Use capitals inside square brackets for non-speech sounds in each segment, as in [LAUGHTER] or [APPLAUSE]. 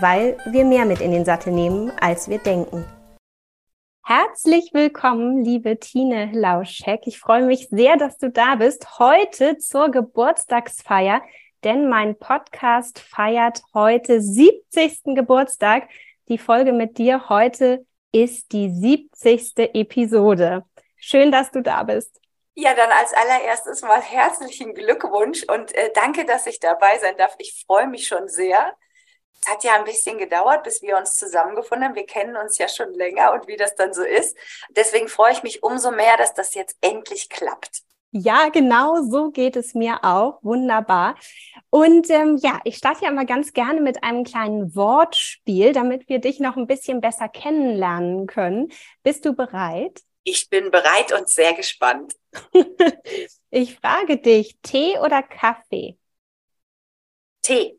weil wir mehr mit in den Sattel nehmen, als wir denken. Herzlich willkommen, liebe Tine Lauschek. Ich freue mich sehr, dass du da bist. Heute zur Geburtstagsfeier, denn mein Podcast feiert heute 70. Geburtstag. Die Folge mit dir heute ist die 70. Episode. Schön, dass du da bist. Ja, dann als allererstes mal herzlichen Glückwunsch und äh, danke, dass ich dabei sein darf. Ich freue mich schon sehr. Es hat ja ein bisschen gedauert, bis wir uns zusammengefunden haben. Wir kennen uns ja schon länger und wie das dann so ist. Deswegen freue ich mich umso mehr, dass das jetzt endlich klappt. Ja, genau so geht es mir auch. Wunderbar. Und ähm, ja, ich starte ja immer ganz gerne mit einem kleinen Wortspiel, damit wir dich noch ein bisschen besser kennenlernen können. Bist du bereit? Ich bin bereit und sehr gespannt. [LAUGHS] ich frage dich, Tee oder Kaffee? Tee.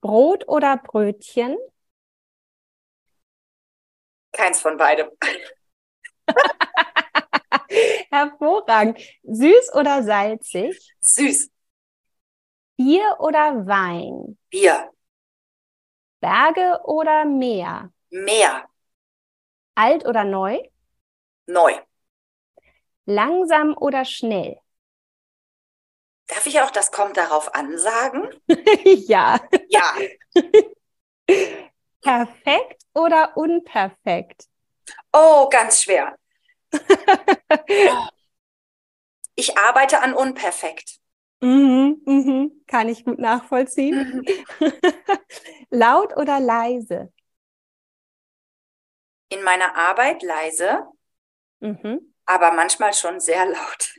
Brot oder Brötchen? Keins von beidem. [LAUGHS] Hervorragend. Süß oder salzig? Süß. Bier oder Wein? Bier. Berge oder Meer? Meer. Alt oder neu? Neu. Langsam oder schnell? Darf ich auch das kommt darauf ansagen? [LAUGHS] ja. Ja. [LAUGHS] Perfekt oder unperfekt? Oh, ganz schwer. [LAUGHS] ich arbeite an unperfekt. Mhm, mhm, kann ich gut nachvollziehen. Mhm. Laut oder leise? In meiner Arbeit leise, mhm. aber manchmal schon sehr laut.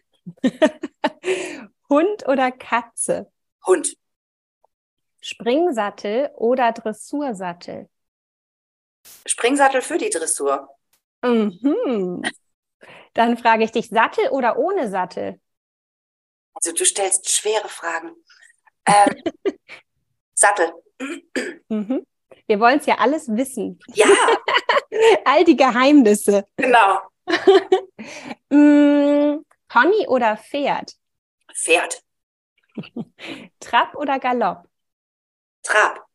Hund oder Katze? Hund. Springsattel oder Dressursattel? Springsattel für die Dressur. Mhm. Dann frage ich dich, Sattel oder ohne Sattel? Also du stellst schwere Fragen. Ähm, [LAUGHS] Sattel. Mhm. Wir wollen es ja alles wissen. Ja. [LAUGHS] All die Geheimnisse. Genau. [LAUGHS] mm, Pony oder Pferd? Pferd. [LAUGHS] Trab oder Galopp? Trab.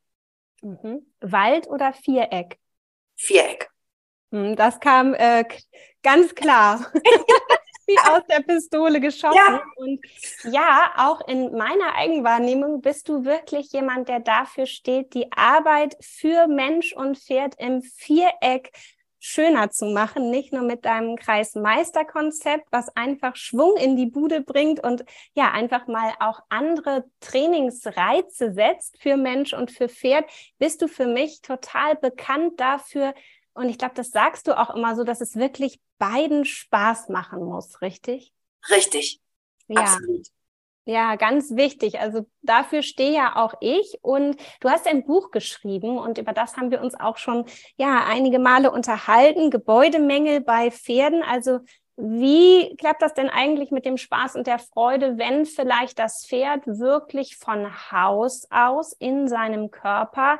Mhm. Wald oder Viereck? Viereck. Hm, das kam äh, ganz klar. [LAUGHS] Wie aus der Pistole geschossen. Ja. Und ja, auch in meiner Eigenwahrnehmung bist du wirklich jemand, der dafür steht, die Arbeit für Mensch und Pferd im Viereck schöner zu machen, nicht nur mit deinem Kreismeisterkonzept, was einfach Schwung in die Bude bringt und ja, einfach mal auch andere Trainingsreize setzt für Mensch und für Pferd, bist du für mich total bekannt dafür. Und ich glaube, das sagst du auch immer so, dass es wirklich beiden Spaß machen muss, richtig? Richtig. Ja. Absolut. Ja, ganz wichtig. Also dafür stehe ja auch ich. Und du hast ein Buch geschrieben und über das haben wir uns auch schon ja einige Male unterhalten. Gebäudemängel bei Pferden. Also wie klappt das denn eigentlich mit dem Spaß und der Freude, wenn vielleicht das Pferd wirklich von Haus aus in seinem Körper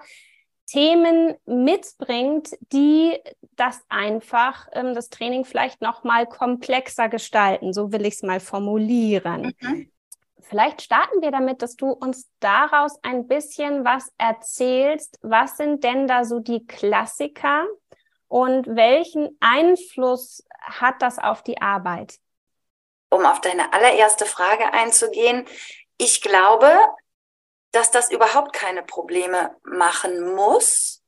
Themen mitbringt, die das einfach ähm, das Training vielleicht noch mal komplexer gestalten. So will ich es mal formulieren. Mhm. Vielleicht starten wir damit, dass du uns daraus ein bisschen was erzählst. Was sind denn da so die Klassiker und welchen Einfluss hat das auf die Arbeit? Um auf deine allererste Frage einzugehen, ich glaube, dass das überhaupt keine Probleme machen muss,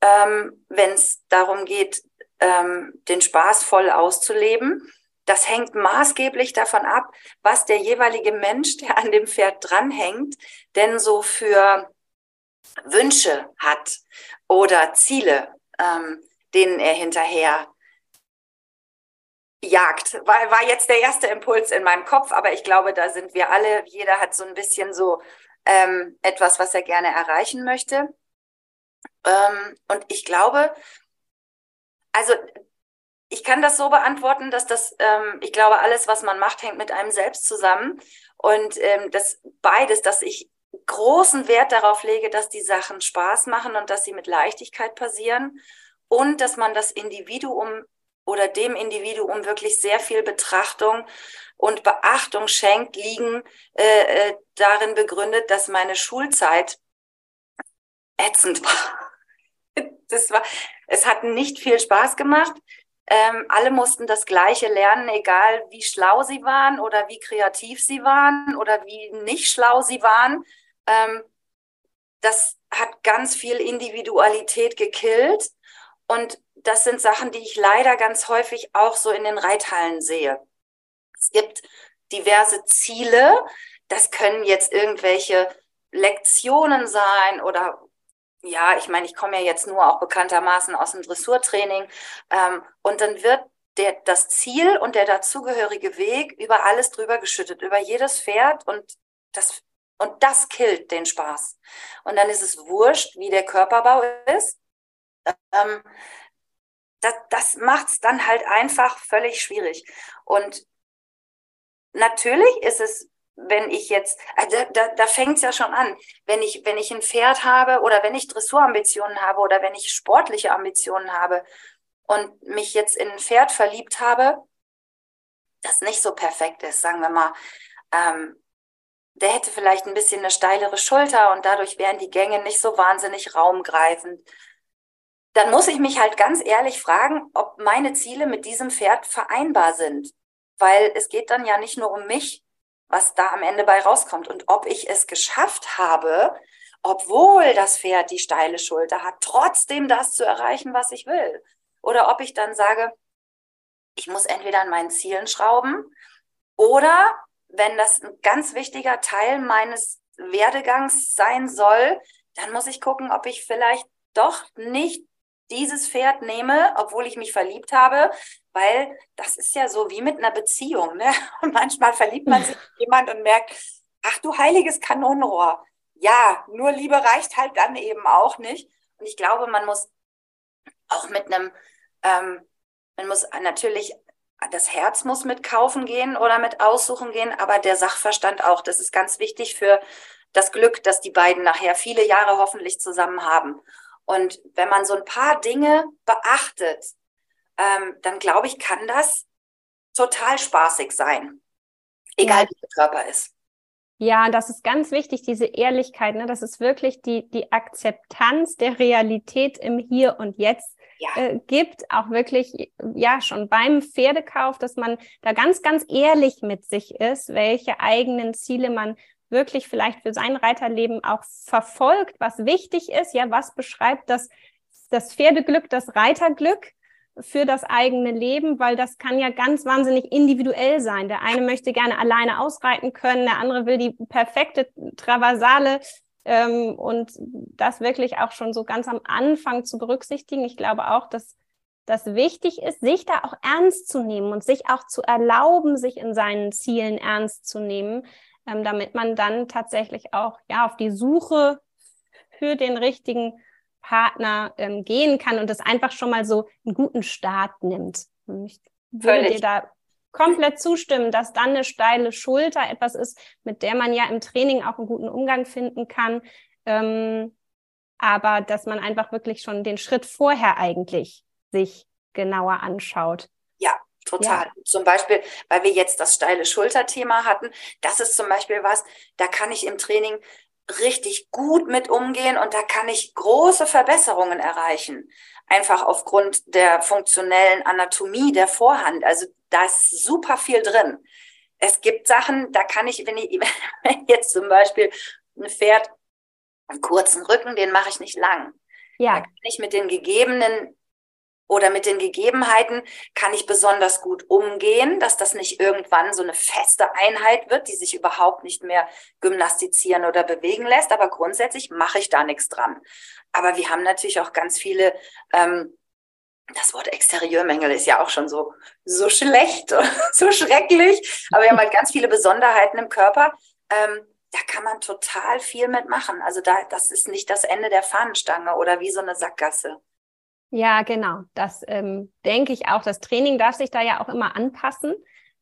ähm, wenn es darum geht, ähm, den Spaß voll auszuleben das hängt maßgeblich davon ab, was der jeweilige Mensch, der an dem Pferd dranhängt, denn so für Wünsche hat oder Ziele, ähm, denen er hinterher jagt. War, war jetzt der erste Impuls in meinem Kopf, aber ich glaube, da sind wir alle, jeder hat so ein bisschen so ähm, etwas, was er gerne erreichen möchte. Ähm, und ich glaube, also ich kann das so beantworten, dass das, ähm, ich glaube, alles, was man macht, hängt mit einem selbst zusammen. Und ähm, das beides, dass ich großen Wert darauf lege, dass die Sachen Spaß machen und dass sie mit Leichtigkeit passieren und dass man das Individuum oder dem Individuum wirklich sehr viel Betrachtung und Beachtung schenkt, liegen äh, äh, darin begründet, dass meine Schulzeit ätzend war. [LAUGHS] Das war, es hat nicht viel Spaß gemacht. Ähm, alle mussten das Gleiche lernen, egal wie schlau sie waren oder wie kreativ sie waren oder wie nicht schlau sie waren. Ähm, das hat ganz viel Individualität gekillt. Und das sind Sachen, die ich leider ganz häufig auch so in den Reithallen sehe. Es gibt diverse Ziele. Das können jetzt irgendwelche Lektionen sein oder ja, ich meine, ich komme ja jetzt nur auch bekanntermaßen aus dem Dressurtraining. Ähm, und dann wird der, das Ziel und der dazugehörige Weg über alles drüber geschüttet, über jedes Pferd und das, und das killt den Spaß. Und dann ist es wurscht, wie der Körperbau ist. Ähm, das, das macht es dann halt einfach völlig schwierig. Und natürlich ist es wenn ich jetzt, äh, da, da, da fängt es ja schon an, wenn ich, wenn ich ein Pferd habe oder wenn ich Dressurambitionen habe oder wenn ich sportliche Ambitionen habe und mich jetzt in ein Pferd verliebt habe, das nicht so perfekt ist, sagen wir mal, ähm, der hätte vielleicht ein bisschen eine steilere Schulter und dadurch wären die Gänge nicht so wahnsinnig raumgreifend. Dann muss ich mich halt ganz ehrlich fragen, ob meine Ziele mit diesem Pferd vereinbar sind. Weil es geht dann ja nicht nur um mich, was da am Ende bei rauskommt und ob ich es geschafft habe, obwohl das Pferd die steile Schulter hat, trotzdem das zu erreichen, was ich will. Oder ob ich dann sage, ich muss entweder an meinen Zielen schrauben oder wenn das ein ganz wichtiger Teil meines Werdegangs sein soll, dann muss ich gucken, ob ich vielleicht doch nicht dieses Pferd nehme, obwohl ich mich verliebt habe, weil das ist ja so wie mit einer Beziehung. Ne? [LAUGHS] Und manchmal verliebt man sich in jemand und merkt, ach du heiliges Kanonenrohr. Ja, nur Liebe reicht halt dann eben auch nicht. Und ich glaube, man muss auch mit einem, ähm, man muss natürlich, das Herz muss mit kaufen gehen oder mit aussuchen gehen, aber der Sachverstand auch. Das ist ganz wichtig für das Glück, dass die beiden nachher viele Jahre hoffentlich zusammen haben. Und wenn man so ein paar Dinge beachtet, ähm, dann glaube ich, kann das total spaßig sein. Egal ja. wie der Körper ist. Ja, das ist ganz wichtig, diese Ehrlichkeit. Ne? Das ist wirklich die, die Akzeptanz der Realität im Hier und Jetzt ja. äh, gibt. Auch wirklich, ja, schon beim Pferdekauf, dass man da ganz, ganz ehrlich mit sich ist, welche eigenen Ziele man wirklich vielleicht für sein Reiterleben auch verfolgt, was wichtig ist. Ja, was beschreibt das, das Pferdeglück, das Reiterglück? für das eigene Leben, weil das kann ja ganz wahnsinnig individuell sein. Der eine möchte gerne alleine ausreiten können, der andere will die perfekte Traversale ähm, und das wirklich auch schon so ganz am Anfang zu berücksichtigen. Ich glaube auch, dass das wichtig ist, sich da auch ernst zu nehmen und sich auch zu erlauben, sich in seinen Zielen ernst zu nehmen, ähm, damit man dann tatsächlich auch ja auf die Suche für den richtigen Partner ähm, gehen kann und das einfach schon mal so einen guten Start nimmt. Ich würde Völlig. dir da komplett zustimmen, dass dann eine steile Schulter etwas ist, mit der man ja im Training auch einen guten Umgang finden kann. Ähm, aber dass man einfach wirklich schon den Schritt vorher eigentlich sich genauer anschaut. Ja, total. Ja. Zum Beispiel, weil wir jetzt das steile Schulterthema hatten, das ist zum Beispiel was, da kann ich im Training richtig gut mit umgehen und da kann ich große Verbesserungen erreichen. Einfach aufgrund der funktionellen Anatomie der Vorhand. Also da ist super viel drin. Es gibt Sachen, da kann ich, wenn ich [LAUGHS] wenn jetzt zum Beispiel ein Pferd einen kurzen Rücken, den mache ich nicht lang. Ja. Da kann ich mit den gegebenen oder mit den Gegebenheiten kann ich besonders gut umgehen, dass das nicht irgendwann so eine feste Einheit wird, die sich überhaupt nicht mehr gymnastizieren oder bewegen lässt. Aber grundsätzlich mache ich da nichts dran. Aber wir haben natürlich auch ganz viele, ähm, das Wort Exterieurmängel ist ja auch schon so, so schlecht, [LAUGHS] so schrecklich. Aber wir haben halt ganz viele Besonderheiten im Körper, ähm, da kann man total viel mitmachen. Also da, das ist nicht das Ende der Fahnenstange oder wie so eine Sackgasse. Ja, genau. Das ähm, denke ich auch. Das Training darf sich da ja auch immer anpassen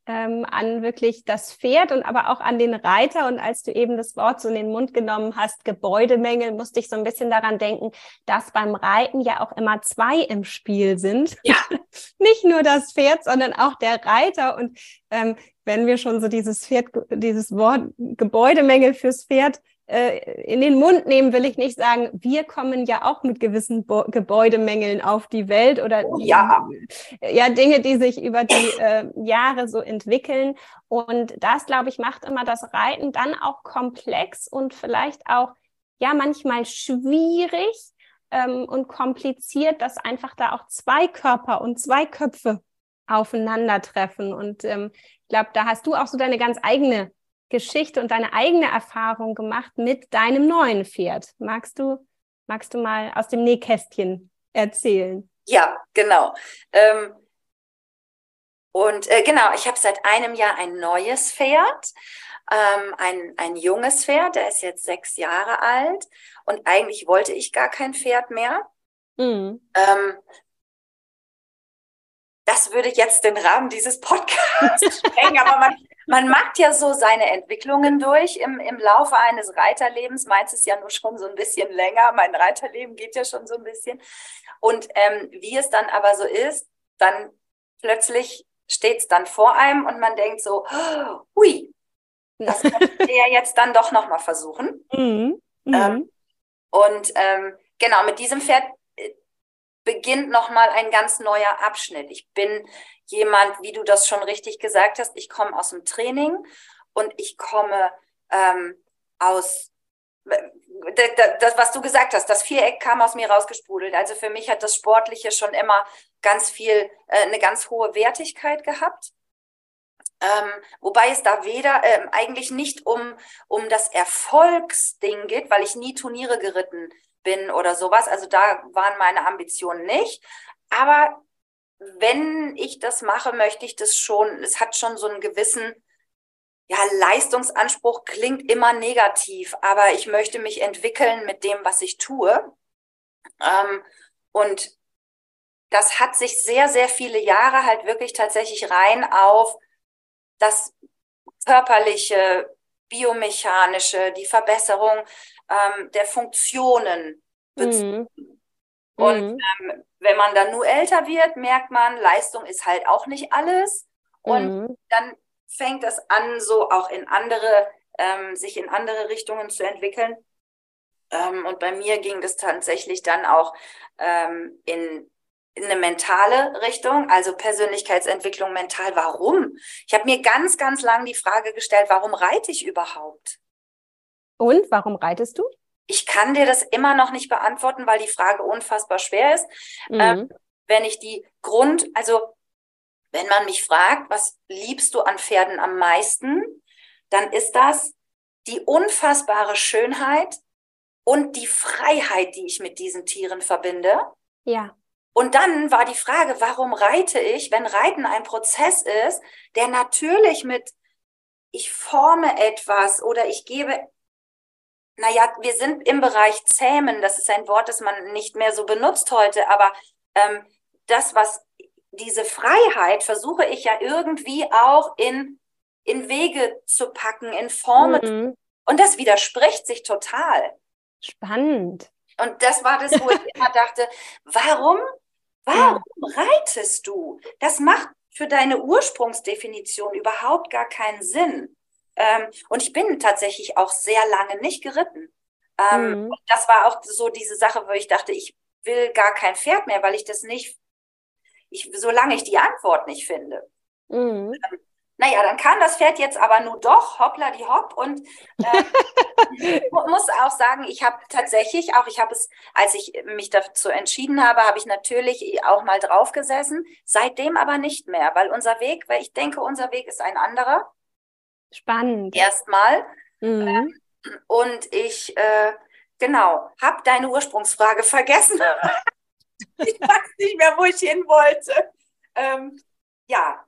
ähm, an wirklich das Pferd und aber auch an den Reiter. Und als du eben das Wort so in den Mund genommen hast, Gebäudemängel, musste ich so ein bisschen daran denken, dass beim Reiten ja auch immer zwei im Spiel sind. Ja. [LAUGHS] Nicht nur das Pferd, sondern auch der Reiter. Und ähm, wenn wir schon so dieses Pferd, dieses Wort Gebäudemängel fürs Pferd äh, in den Mund nehmen, will ich nicht sagen, wir kommen ja auch mit gewissen Bo Gebäudemängeln auf die Welt oder oh, ja. ja Dinge, die sich über die äh, Jahre so entwickeln. Und das, glaube ich, macht immer das Reiten dann auch komplex und vielleicht auch ja manchmal schwierig ähm, und kompliziert, dass einfach da auch zwei Körper und zwei Köpfe aufeinandertreffen. Und ähm, ich glaube, da hast du auch so deine ganz eigene Geschichte und deine eigene Erfahrung gemacht mit deinem neuen Pferd. Magst du, magst du mal aus dem Nähkästchen erzählen? Ja, genau. Ähm, und äh, genau, ich habe seit einem Jahr ein neues Pferd, ähm, ein, ein junges Pferd, der ist jetzt sechs Jahre alt. Und eigentlich wollte ich gar kein Pferd mehr. Mhm. Ähm, das würde jetzt den Rahmen dieses Podcasts [LAUGHS] sprengen, aber man, man macht ja so seine Entwicklungen durch im, im Laufe eines Reiterlebens. Meins ist ja nur schon so ein bisschen länger. Mein Reiterleben geht ja schon so ein bisschen. Und ähm, wie es dann aber so ist, dann plötzlich steht es dann vor einem und man denkt so, hui, das [LAUGHS] könnte ich ja jetzt dann doch nochmal versuchen. Mhm. Mhm. Ähm, und ähm, genau, mit diesem Pferd beginnt nochmal ein ganz neuer Abschnitt. Ich bin jemand, wie du das schon richtig gesagt hast, ich komme aus dem Training und ich komme ähm, aus, das, was du gesagt hast, das Viereck kam aus mir rausgesprudelt. Also für mich hat das Sportliche schon immer ganz viel, äh, eine ganz hohe Wertigkeit gehabt. Ähm, wobei es da weder ähm, eigentlich nicht um, um das Erfolgsding geht, weil ich nie Turniere geritten bin oder sowas. Also da waren meine Ambitionen nicht. Aber wenn ich das mache, möchte ich das schon, es hat schon so einen gewissen, ja, Leistungsanspruch klingt immer negativ, aber ich möchte mich entwickeln mit dem, was ich tue. Ähm, und das hat sich sehr, sehr viele Jahre halt wirklich tatsächlich rein auf das körperliche, biomechanische, die Verbesserung ähm, der Funktionen bezogen. Mhm. Und mhm. ähm, wenn man dann nur älter wird, merkt man, Leistung ist halt auch nicht alles. Und mhm. dann fängt das an, so auch in andere, ähm, sich in andere Richtungen zu entwickeln. Ähm, und bei mir ging das tatsächlich dann auch ähm, in, in eine mentale Richtung, also Persönlichkeitsentwicklung mental. Warum? Ich habe mir ganz, ganz lang die Frage gestellt, warum reite ich überhaupt? Und warum reitest du? Ich kann dir das immer noch nicht beantworten, weil die Frage unfassbar schwer ist. Mhm. Ähm, wenn ich die Grund, also wenn man mich fragt, was liebst du an Pferden am meisten, dann ist das die unfassbare Schönheit und die Freiheit, die ich mit diesen Tieren verbinde. Ja. Und dann war die Frage, warum reite ich, wenn Reiten ein Prozess ist, der natürlich mit ich forme etwas oder ich gebe naja, wir sind im Bereich Zähmen, das ist ein Wort, das man nicht mehr so benutzt heute, aber ähm, das, was diese Freiheit versuche ich ja irgendwie auch in, in Wege zu packen, in Formen. Mhm. Und das widerspricht sich total. Spannend. Und das war das, wo ich immer dachte, warum, warum reitest du? Das macht für deine Ursprungsdefinition überhaupt gar keinen Sinn. Ähm, und ich bin tatsächlich auch sehr lange nicht geritten. Ähm, mhm. Das war auch so diese Sache, wo ich dachte, ich will gar kein Pferd mehr, weil ich das nicht, ich, solange ich die Antwort nicht finde. Mhm. Ähm, naja, dann kam das Pferd jetzt aber nur doch, hoppla die hopp. Und äh, [LAUGHS] muss auch sagen, ich habe tatsächlich auch, ich habe es, als ich mich dazu entschieden habe, habe ich natürlich auch mal drauf gesessen, seitdem aber nicht mehr, weil unser Weg, weil ich denke, unser Weg ist ein anderer. Spannend. Erstmal. Mhm. Ähm, und ich, äh, genau, habe deine Ursprungsfrage vergessen. [LAUGHS] ich weiß nicht mehr, wo ich hin wollte. Ähm, ja.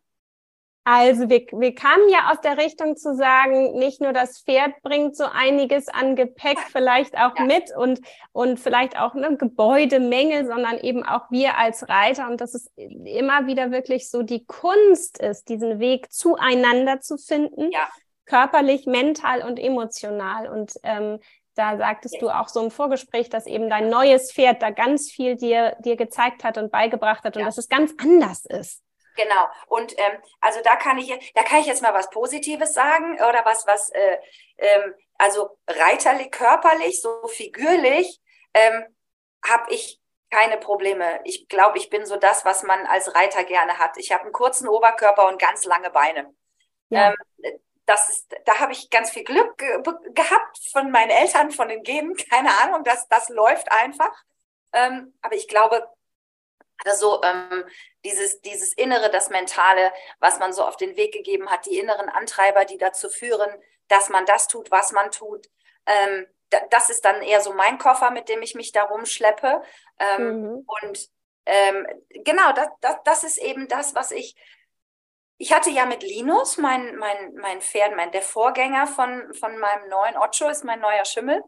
Also wir, wir kamen ja aus der Richtung zu sagen, nicht nur das Pferd bringt so einiges an Gepäck vielleicht auch ja. mit und, und vielleicht auch eine Gebäudemenge, sondern eben auch wir als Reiter und dass es immer wieder wirklich so die Kunst ist, diesen Weg zueinander zu finden, ja. körperlich, mental und emotional. Und ähm, da sagtest du auch so im Vorgespräch, dass eben dein neues Pferd da ganz viel dir, dir gezeigt hat und beigebracht hat und ja. dass es ganz anders ist. Genau. Und ähm, also da kann ich, da kann ich jetzt mal was Positives sagen oder was, was, äh, ähm, also reiterlich, körperlich, so figürlich ähm, habe ich keine Probleme. Ich glaube, ich bin so das, was man als Reiter gerne hat. Ich habe einen kurzen Oberkörper und ganz lange Beine. Ja. Ähm, das ist, da habe ich ganz viel Glück ge gehabt von meinen Eltern, von den Genen, [LAUGHS] keine Ahnung, das, das läuft einfach. Ähm, aber ich glaube, also ähm, dieses, dieses Innere, das Mentale, was man so auf den Weg gegeben hat, die inneren Antreiber, die dazu führen, dass man das tut, was man tut. Ähm, das ist dann eher so mein Koffer, mit dem ich mich da rumschleppe. Ähm, mhm. Und ähm, genau, das, das, das ist eben das, was ich. Ich hatte ja mit Linus, mein, mein, mein Pferd, mein, der Vorgänger von, von meinem neuen Ocho ist mein neuer Schimmel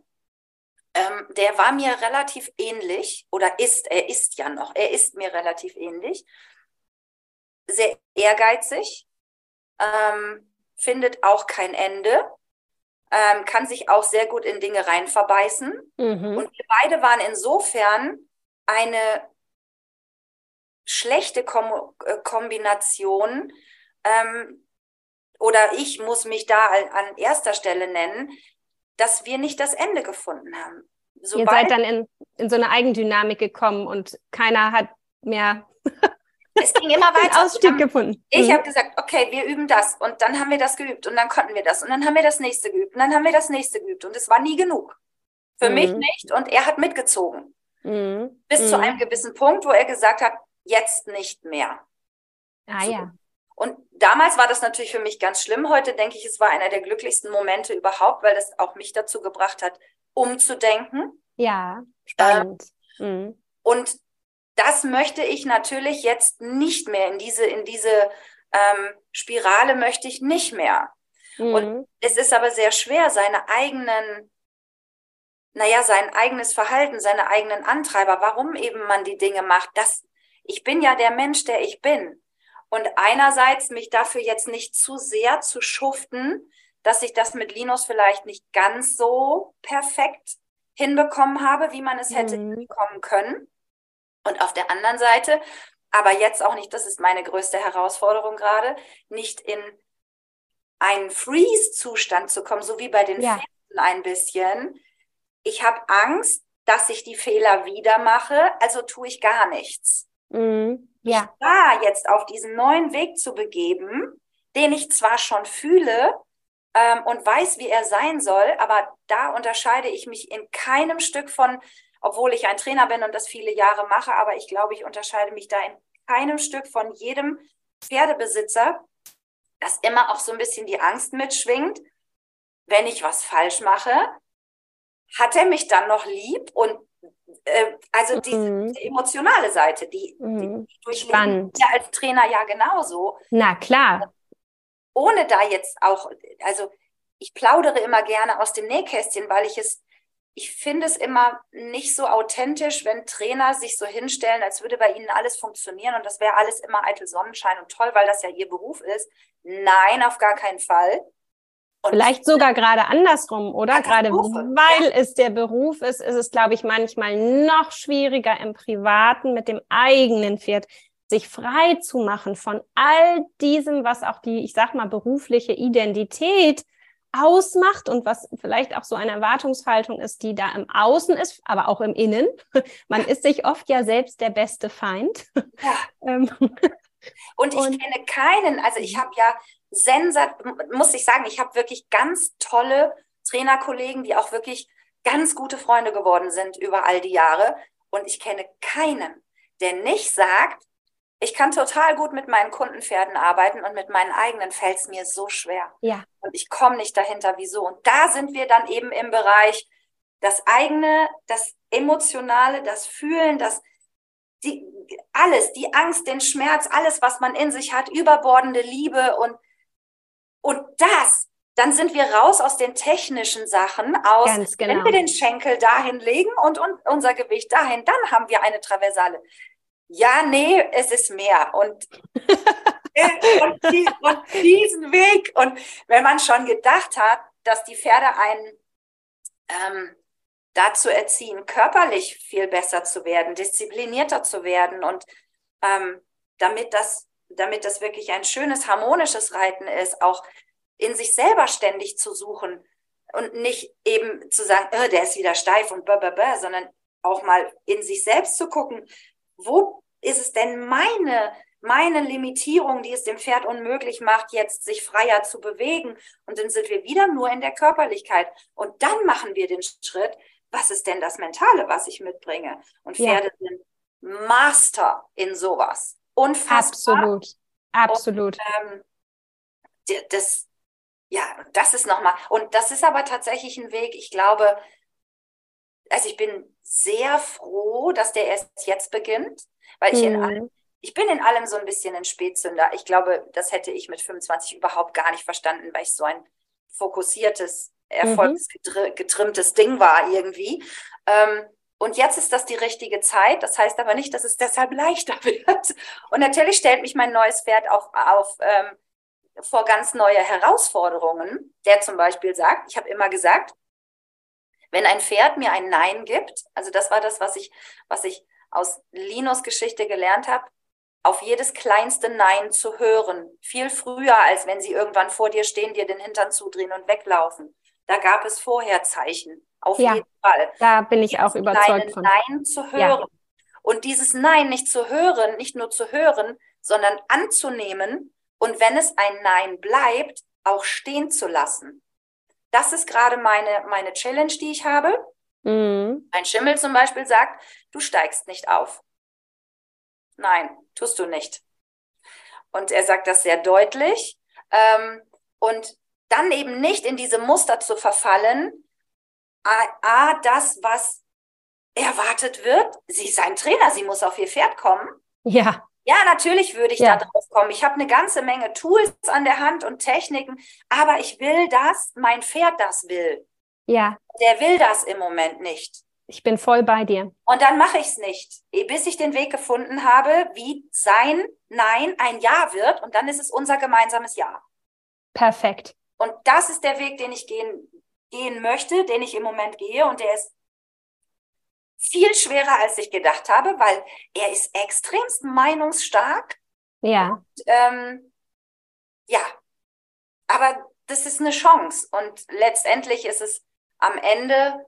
ähm, der war mir relativ ähnlich oder ist, er ist ja noch, er ist mir relativ ähnlich. Sehr ehrgeizig, ähm, findet auch kein Ende, ähm, kann sich auch sehr gut in Dinge rein verbeißen. Mhm. Und wir beide waren insofern eine schlechte Kom äh, Kombination. Ähm, oder ich muss mich da an erster Stelle nennen, dass wir nicht das Ende gefunden haben. Sobald Ihr seid dann in, in so eine Eigendynamik gekommen und keiner hat mehr [LAUGHS] es ging immer weiter. [LAUGHS] Ausstieg haben, gefunden. Ich mhm. habe gesagt, okay, wir üben das und dann haben wir das geübt und dann konnten wir das und dann haben wir das nächste geübt und dann haben wir das nächste geübt und es war nie genug. Für mhm. mich nicht und er hat mitgezogen. Mhm. Bis zu mhm. einem gewissen Punkt, wo er gesagt hat, jetzt nicht mehr. Ah so. ja. Und damals war das natürlich für mich ganz schlimm. Heute denke ich, es war einer der glücklichsten Momente überhaupt, weil es auch mich dazu gebracht hat, umzudenken. Ja, spannend. Ähm, mhm. Und das möchte ich natürlich jetzt nicht mehr in diese, in diese ähm, Spirale möchte ich nicht mehr. Mhm. Und es ist aber sehr schwer, seine eigenen, naja, sein eigenes Verhalten, seine eigenen Antreiber, warum eben man die Dinge macht. Das, ich bin ja der Mensch, der ich bin. Und einerseits mich dafür jetzt nicht zu sehr zu schuften, dass ich das mit Linus vielleicht nicht ganz so perfekt hinbekommen habe, wie man es hätte mhm. hinbekommen können. Und auf der anderen Seite, aber jetzt auch nicht, das ist meine größte Herausforderung gerade, nicht in einen Freeze-Zustand zu kommen, so wie bei den ja. Pferden ein bisschen. Ich habe Angst, dass ich die Fehler wieder mache, also tue ich gar nichts. Mhm ja. da jetzt auf diesen neuen Weg zu begeben, den ich zwar schon fühle ähm, und weiß, wie er sein soll, aber da unterscheide ich mich in keinem Stück von, obwohl ich ein Trainer bin und das viele Jahre mache, aber ich glaube, ich unterscheide mich da in keinem Stück von jedem Pferdebesitzer, dass immer auch so ein bisschen die Angst mitschwingt, wenn ich was falsch mache, hat er mich dann noch lieb und also die, mhm. die, emotionale Seite, die, mhm. die durchleben wir als Trainer ja genauso. Na klar. Ohne da jetzt auch, also ich plaudere immer gerne aus dem Nähkästchen, weil ich es, ich finde es immer nicht so authentisch, wenn Trainer sich so hinstellen, als würde bei ihnen alles funktionieren und das wäre alles immer eitel Sonnenschein und toll, weil das ja ihr Beruf ist. Nein, auf gar keinen Fall. Und Vielleicht sogar gerade andersrum, oder? Gerade weil ja. es der Beruf ist, ist es, glaube ich, manchmal noch schwieriger im Privaten mit dem eigenen Pferd sich frei zu machen von all diesem, was auch die, ich sag mal, berufliche Identität ausmacht und was vielleicht auch so eine Erwartungshaltung ist, die da im Außen ist, aber auch im Innen. [LAUGHS] Man ist sich oft ja selbst der beste Feind. Ja. [LAUGHS] Ähm, und ich und, kenne keinen, also ich habe ja sensat, muss ich sagen, ich habe wirklich ganz tolle Trainerkollegen, die auch wirklich ganz gute Freunde geworden sind über all die Jahre. Und ich kenne keinen, der nicht sagt, ich kann total gut mit meinen Kundenpferden arbeiten und mit meinen eigenen fällt es mir so schwer. Ja. Und ich komme nicht dahinter, wieso. Und da sind wir dann eben im Bereich das eigene, das Emotionale, das Fühlen, das die, alles, die Angst, den Schmerz, alles, was man in sich hat, überbordende Liebe und, und das, dann sind wir raus aus den technischen Sachen, aus, genau. wenn wir den Schenkel dahin legen und, und unser Gewicht dahin, dann haben wir eine Traversale. Ja, nee, es ist mehr. Und, [LAUGHS] und, die, und diesen Weg. Und wenn man schon gedacht hat, dass die Pferde einen ähm, dazu erziehen, körperlich viel besser zu werden, disziplinierter zu werden und ähm, damit das, damit das wirklich ein schönes, harmonisches Reiten ist, auch in sich selber ständig zu suchen und nicht eben zu sagen, oh, der ist wieder steif und blah, sondern auch mal in sich selbst zu gucken, wo ist es denn meine, meine Limitierung, die es dem Pferd unmöglich macht, jetzt sich freier zu bewegen? Und dann sind wir wieder nur in der Körperlichkeit. Und dann machen wir den Schritt, was ist denn das Mentale, was ich mitbringe? Und Pferde ja. sind Master in sowas. Unfassbar. Absolut. Absolut. Und, ähm, das, ja, das ist nochmal. Und das ist aber tatsächlich ein Weg, ich glaube, also ich bin sehr froh, dass der erst jetzt beginnt, weil ich mhm. in allem, ich bin in allem so ein bisschen ein Spätzünder. Ich glaube, das hätte ich mit 25 überhaupt gar nicht verstanden, weil ich so ein fokussiertes erfolgsgetrimmtes mhm. Ding war irgendwie. Ähm, und jetzt ist das die richtige Zeit. Das heißt aber nicht, dass es deshalb leichter [LAUGHS] wird. Und natürlich stellt mich mein neues Pferd auch auf ähm, vor ganz neue Herausforderungen. Der zum Beispiel sagt, ich habe immer gesagt, wenn ein Pferd mir ein Nein gibt, also das war das, was ich, was ich aus Linos Geschichte gelernt habe, auf jedes kleinste Nein zu hören, viel früher, als wenn sie irgendwann vor dir stehen, dir den Hintern zudrehen und weglaufen. Da gab es vorher Zeichen. Auf ja, jeden Fall. Da bin ich auch überzeugt von. Nein zu hören. Ja. Und dieses Nein nicht zu hören, nicht nur zu hören, sondern anzunehmen und wenn es ein Nein bleibt, auch stehen zu lassen. Das ist gerade meine, meine Challenge, die ich habe. Mhm. Ein Schimmel zum Beispiel sagt, du steigst nicht auf. Nein, tust du nicht. Und er sagt das sehr deutlich. Ähm, und dann eben nicht in diese Muster zu verfallen, a, a, das, was erwartet wird, sie ist ein Trainer, sie muss auf ihr Pferd kommen. Ja. Ja, natürlich würde ich ja. da drauf kommen. Ich habe eine ganze Menge Tools an der Hand und Techniken, aber ich will das, mein Pferd das will. Ja. Der will das im Moment nicht. Ich bin voll bei dir. Und dann mache ich es nicht, bis ich den Weg gefunden habe, wie sein Nein ein Ja wird und dann ist es unser gemeinsames Ja. Perfekt. Und das ist der Weg, den ich gehen, gehen möchte, den ich im Moment gehe. Und der ist viel schwerer, als ich gedacht habe, weil er ist extremst meinungsstark. Ja. Und, ähm, ja, aber das ist eine Chance. Und letztendlich ist es am Ende,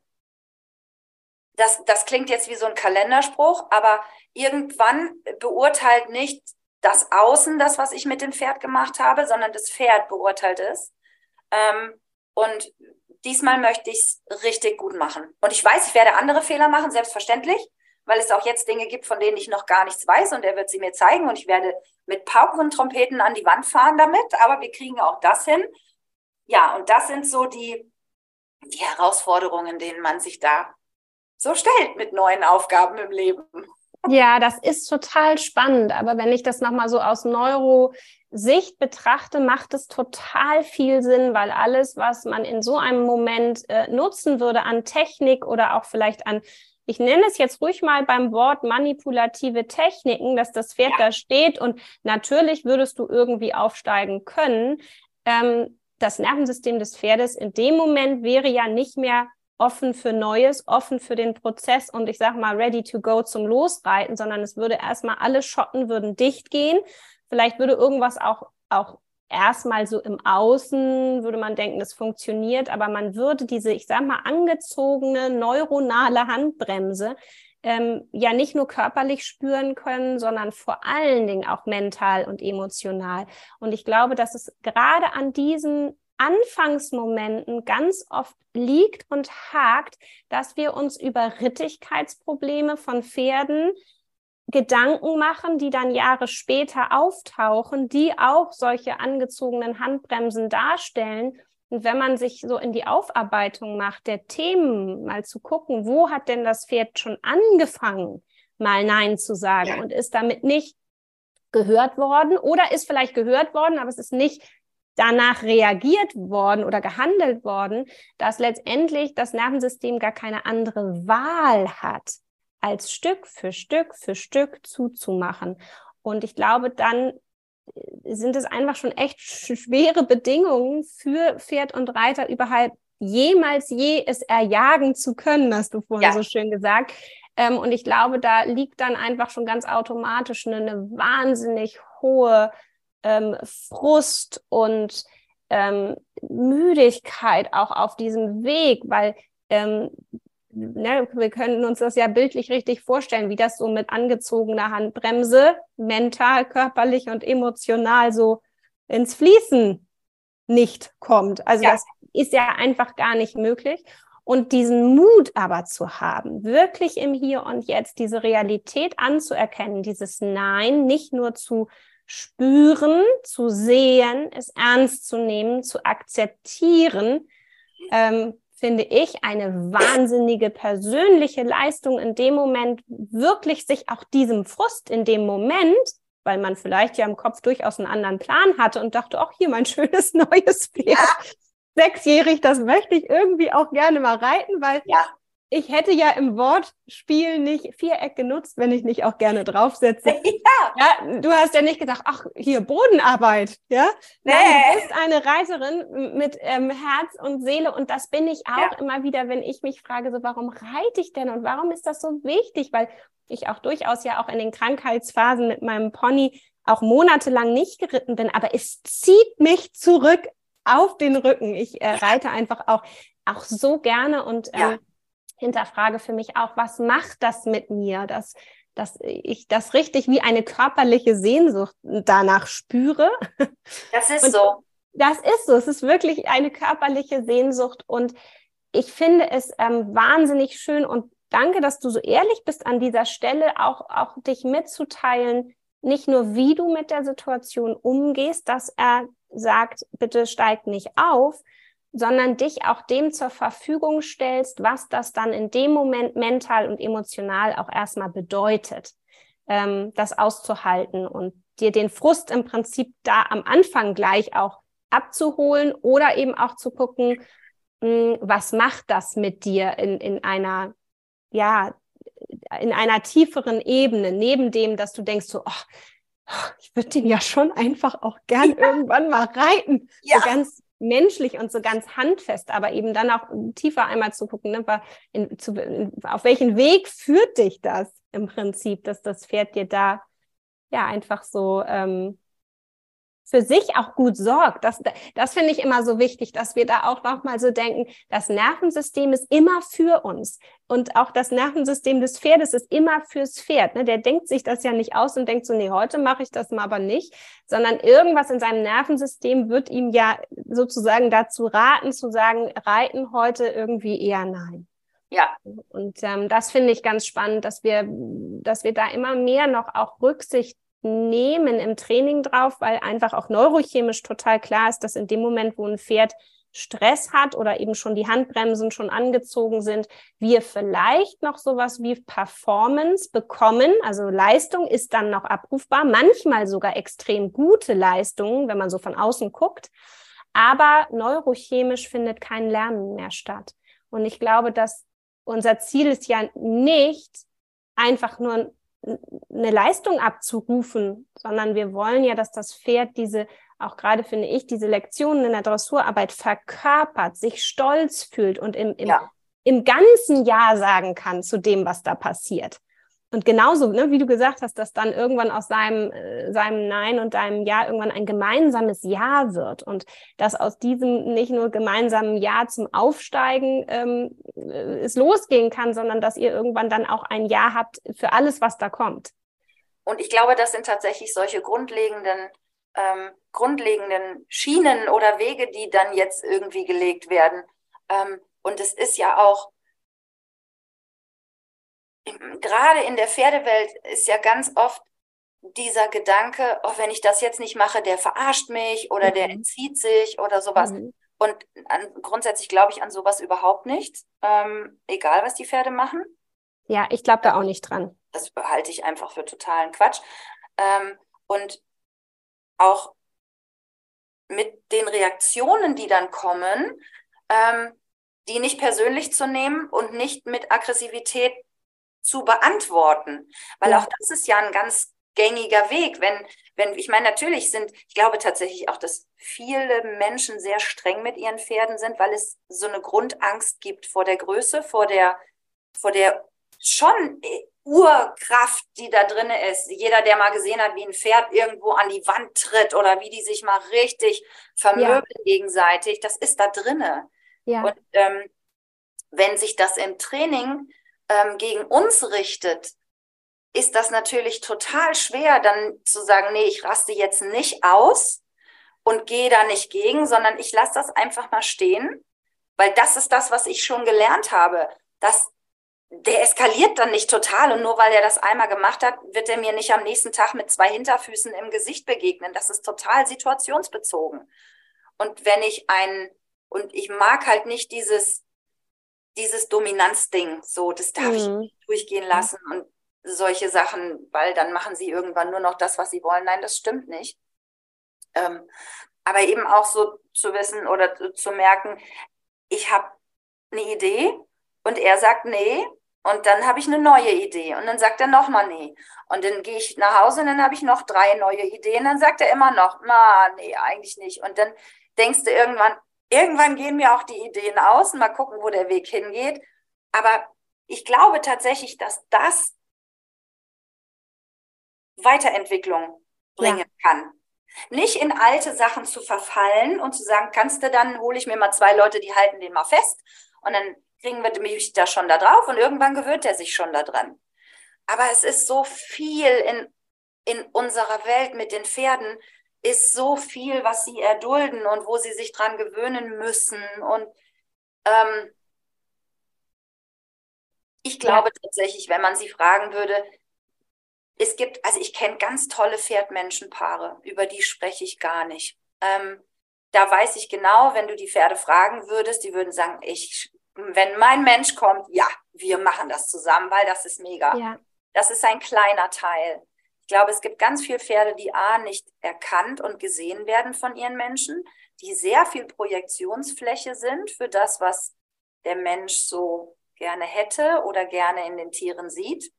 das, das klingt jetzt wie so ein Kalenderspruch, aber irgendwann beurteilt nicht das Außen das, was ich mit dem Pferd gemacht habe, sondern das Pferd beurteilt es. Ähm, und diesmal möchte ich es richtig gut machen. Und ich weiß, ich werde andere Fehler machen, selbstverständlich, weil es auch jetzt Dinge gibt, von denen ich noch gar nichts weiß und er wird sie mir zeigen und ich werde mit Pauken und Trompeten an die Wand fahren damit, aber wir kriegen auch das hin. Ja, und das sind so die, die Herausforderungen, denen man sich da so stellt mit neuen Aufgaben im Leben. Ja, das ist total spannend. Aber wenn ich das nochmal so aus Neurosicht betrachte, macht es total viel Sinn, weil alles, was man in so einem Moment äh, nutzen würde an Technik oder auch vielleicht an ich nenne es jetzt ruhig mal beim Wort manipulative Techniken, dass das Pferd ja. da steht und natürlich würdest du irgendwie aufsteigen können. Ähm, das Nervensystem des Pferdes in dem Moment wäre ja nicht mehr offen für Neues, offen für den Prozess und ich sage mal ready to go zum Losreiten, sondern es würde erstmal alle Schotten würden dicht gehen. Vielleicht würde irgendwas auch, auch erstmal so im Außen, würde man denken, das funktioniert, aber man würde diese, ich sage mal, angezogene neuronale Handbremse ähm, ja nicht nur körperlich spüren können, sondern vor allen Dingen auch mental und emotional. Und ich glaube, dass es gerade an diesen Anfangsmomenten ganz oft liegt und hakt, dass wir uns über Rittigkeitsprobleme von Pferden Gedanken machen, die dann Jahre später auftauchen, die auch solche angezogenen Handbremsen darstellen. Und wenn man sich so in die Aufarbeitung macht der Themen, mal zu gucken, wo hat denn das Pferd schon angefangen? mal Nein zu sagen ja. und ist damit nicht gehört worden oder ist vielleicht gehört worden, aber es ist nicht danach reagiert worden oder gehandelt worden, dass letztendlich das Nervensystem gar keine andere Wahl hat, als Stück für Stück für Stück zuzumachen. Und ich glaube, dann äh, sind es einfach schon echt schwere Bedingungen für Pferd und Reiter überhaupt jemals je es erjagen zu können, hast du vorhin ja. so schön gesagt. Ähm, und ich glaube, da liegt dann einfach schon ganz automatisch eine, eine wahnsinnig hohe ähm, Frust und ähm, Müdigkeit auch auf diesem Weg, weil ähm, ne, wir können uns das ja bildlich richtig vorstellen, wie das so mit angezogener Handbremse mental, körperlich und emotional so ins Fließen nicht kommt. Also ja. das ist ja einfach gar nicht möglich. Und diesen Mut aber zu haben, wirklich im Hier und Jetzt diese Realität anzuerkennen, dieses Nein nicht nur zu spüren, zu sehen, es ernst zu nehmen, zu akzeptieren, ähm, finde ich eine wahnsinnige persönliche Leistung in dem Moment, wirklich sich auch diesem Frust in dem Moment, weil man vielleicht ja im Kopf durchaus einen anderen Plan hatte und dachte, ach, hier mein [LAUGHS] schönes neues Pferd. Ja. Sechsjährig, das möchte ich irgendwie auch gerne mal reiten, weil ja ich hätte ja im Wortspiel nicht Viereck genutzt, wenn ich nicht auch gerne draufsetze. [LAUGHS] Ja. ja du hast ja nicht gedacht, ach, hier Bodenarbeit, ja? Nee. Nein, du bist eine Reiterin mit ähm, Herz und Seele und das bin ich auch ja. immer wieder, wenn ich mich frage, so, warum reite ich denn und warum ist das so wichtig? Weil ich auch durchaus ja auch in den Krankheitsphasen mit meinem Pony auch monatelang nicht geritten bin, aber es zieht mich zurück auf den Rücken. Ich äh, reite einfach auch, auch so gerne und ähm, ja hinterfrage für mich auch, was macht das mit mir, dass, dass ich das richtig wie eine körperliche Sehnsucht danach spüre. Das ist und so. Das ist so. Es ist wirklich eine körperliche Sehnsucht und ich finde es ähm, wahnsinnig schön und danke, dass du so ehrlich bist an dieser Stelle, auch, auch dich mitzuteilen, nicht nur wie du mit der Situation umgehst, dass er sagt, bitte steig nicht auf, sondern dich auch dem zur Verfügung stellst, was das dann in dem Moment mental und emotional auch erstmal bedeutet, ähm, das auszuhalten und dir den Frust im Prinzip da am Anfang gleich auch abzuholen oder eben auch zu gucken, mh, hm, was macht das mit dir in, in einer, ja, in einer tieferen Ebene, neben dem, dass du denkst so, oh, ich würde den ja schon einfach auch gern ja. irgendwann mal reiten. Ja. So ganz menschlich und so ganz handfest, aber eben dann auch tiefer einmal zu gucken, ne, in, zu, in, auf welchen Weg führt dich das im Prinzip, dass das Pferd dir da ja einfach so ähm, für sich auch gut sorgt. Das, das finde ich immer so wichtig, dass wir da auch nochmal so denken, das Nervensystem ist immer für uns. Und auch das Nervensystem des Pferdes ist immer fürs Pferd. Ne? Der denkt sich das ja nicht aus und denkt so, nee, heute mache ich das mal aber nicht, sondern irgendwas in seinem Nervensystem wird ihm ja sozusagen dazu raten, zu sagen, reiten heute irgendwie eher nein. Ja. Und ähm, das finde ich ganz spannend, dass wir, dass wir da immer mehr noch auch Rücksicht nehmen im Training drauf, weil einfach auch neurochemisch total klar ist, dass in dem Moment, wo ein Pferd Stress hat oder eben schon die Handbremsen schon angezogen sind, wir vielleicht noch sowas wie Performance bekommen. Also Leistung ist dann noch abrufbar, manchmal sogar extrem gute Leistungen, wenn man so von außen guckt. Aber neurochemisch findet kein Lernen mehr statt. Und ich glaube, dass unser Ziel ist ja nicht einfach nur eine Leistung abzurufen, sondern wir wollen ja, dass das Pferd diese, auch gerade finde ich, diese Lektionen in der Dressurarbeit verkörpert, sich stolz fühlt und im, im, ja. im ganzen Ja sagen kann zu dem, was da passiert. Und genauso, ne, wie du gesagt hast, dass dann irgendwann aus seinem, äh, seinem Nein und deinem Ja irgendwann ein gemeinsames Ja wird und dass aus diesem nicht nur gemeinsamen Ja zum Aufsteigen ähm, äh, es losgehen kann, sondern dass ihr irgendwann dann auch ein Ja habt für alles, was da kommt. Und ich glaube, das sind tatsächlich solche grundlegenden, ähm, grundlegenden Schienen oder Wege, die dann jetzt irgendwie gelegt werden. Ähm, und es ist ja auch gerade in der Pferdewelt ist ja ganz oft dieser Gedanke, oh, wenn ich das jetzt nicht mache, der verarscht mich oder mhm. der entzieht sich oder sowas. Mhm. Und an, grundsätzlich glaube ich an sowas überhaupt nicht, ähm, egal was die Pferde machen. Ja, ich glaube da auch nicht dran. Das halte ich einfach für totalen Quatsch. Ähm, und auch mit den Reaktionen, die dann kommen, ähm, die nicht persönlich zu nehmen und nicht mit Aggressivität zu beantworten. Weil ja. auch das ist ja ein ganz gängiger Weg. Wenn, wenn, ich meine, natürlich sind, ich glaube tatsächlich auch, dass viele Menschen sehr streng mit ihren Pferden sind, weil es so eine Grundangst gibt vor der Größe, vor der, vor der schon Urkraft, die da drin ist. Jeder, der mal gesehen hat, wie ein Pferd irgendwo an die Wand tritt oder wie die sich mal richtig vermöbeln ja. gegenseitig, das ist da drinne. Ja. Und ähm, wenn sich das im Training ähm, gegen uns richtet, ist das natürlich total schwer, dann zu sagen, nee, ich raste jetzt nicht aus und gehe da nicht gegen, sondern ich lasse das einfach mal stehen, weil das ist das, was ich schon gelernt habe, dass der eskaliert dann nicht total und nur weil er das einmal gemacht hat, wird er mir nicht am nächsten Tag mit zwei Hinterfüßen im Gesicht begegnen. Das ist total situationsbezogen. Und wenn ich ein, und ich mag halt nicht dieses, dieses Dominanzding, so, das darf mhm. ich nicht durchgehen lassen und solche Sachen, weil dann machen sie irgendwann nur noch das, was sie wollen. Nein, das stimmt nicht. Ähm, aber eben auch so zu wissen oder zu merken, ich habe eine Idee und er sagt nee und dann habe ich eine neue Idee und dann sagt er nochmal nee und dann gehe ich nach Hause und dann habe ich noch drei neue Ideen, dann sagt er immer noch, na nee, eigentlich nicht und dann denkst du irgendwann, irgendwann gehen mir auch die Ideen aus und mal gucken, wo der Weg hingeht, aber ich glaube tatsächlich, dass das Weiterentwicklung bringen ja. kann. Nicht in alte Sachen zu verfallen und zu sagen, kannst du dann, hole ich mir mal zwei Leute, die halten den mal fest und dann kriegen wir mich da schon da drauf und irgendwann gewöhnt er sich schon da dran. Aber es ist so viel in, in unserer Welt mit den Pferden, ist so viel, was sie erdulden und wo sie sich dran gewöhnen müssen. Und ähm, ich glaube ja. tatsächlich, wenn man sie fragen würde, es gibt, also ich kenne ganz tolle Pferdmenschenpaare, über die spreche ich gar nicht. Ähm, da weiß ich genau, wenn du die Pferde fragen würdest, die würden sagen, ich, wenn mein Mensch kommt, ja, wir machen das zusammen, weil das ist mega. Ja. Das ist ein kleiner Teil. Ich glaube, es gibt ganz viele Pferde, die A nicht erkannt und gesehen werden von ihren Menschen, die sehr viel Projektionsfläche sind für das, was der Mensch so gerne hätte oder gerne in den Tieren sieht.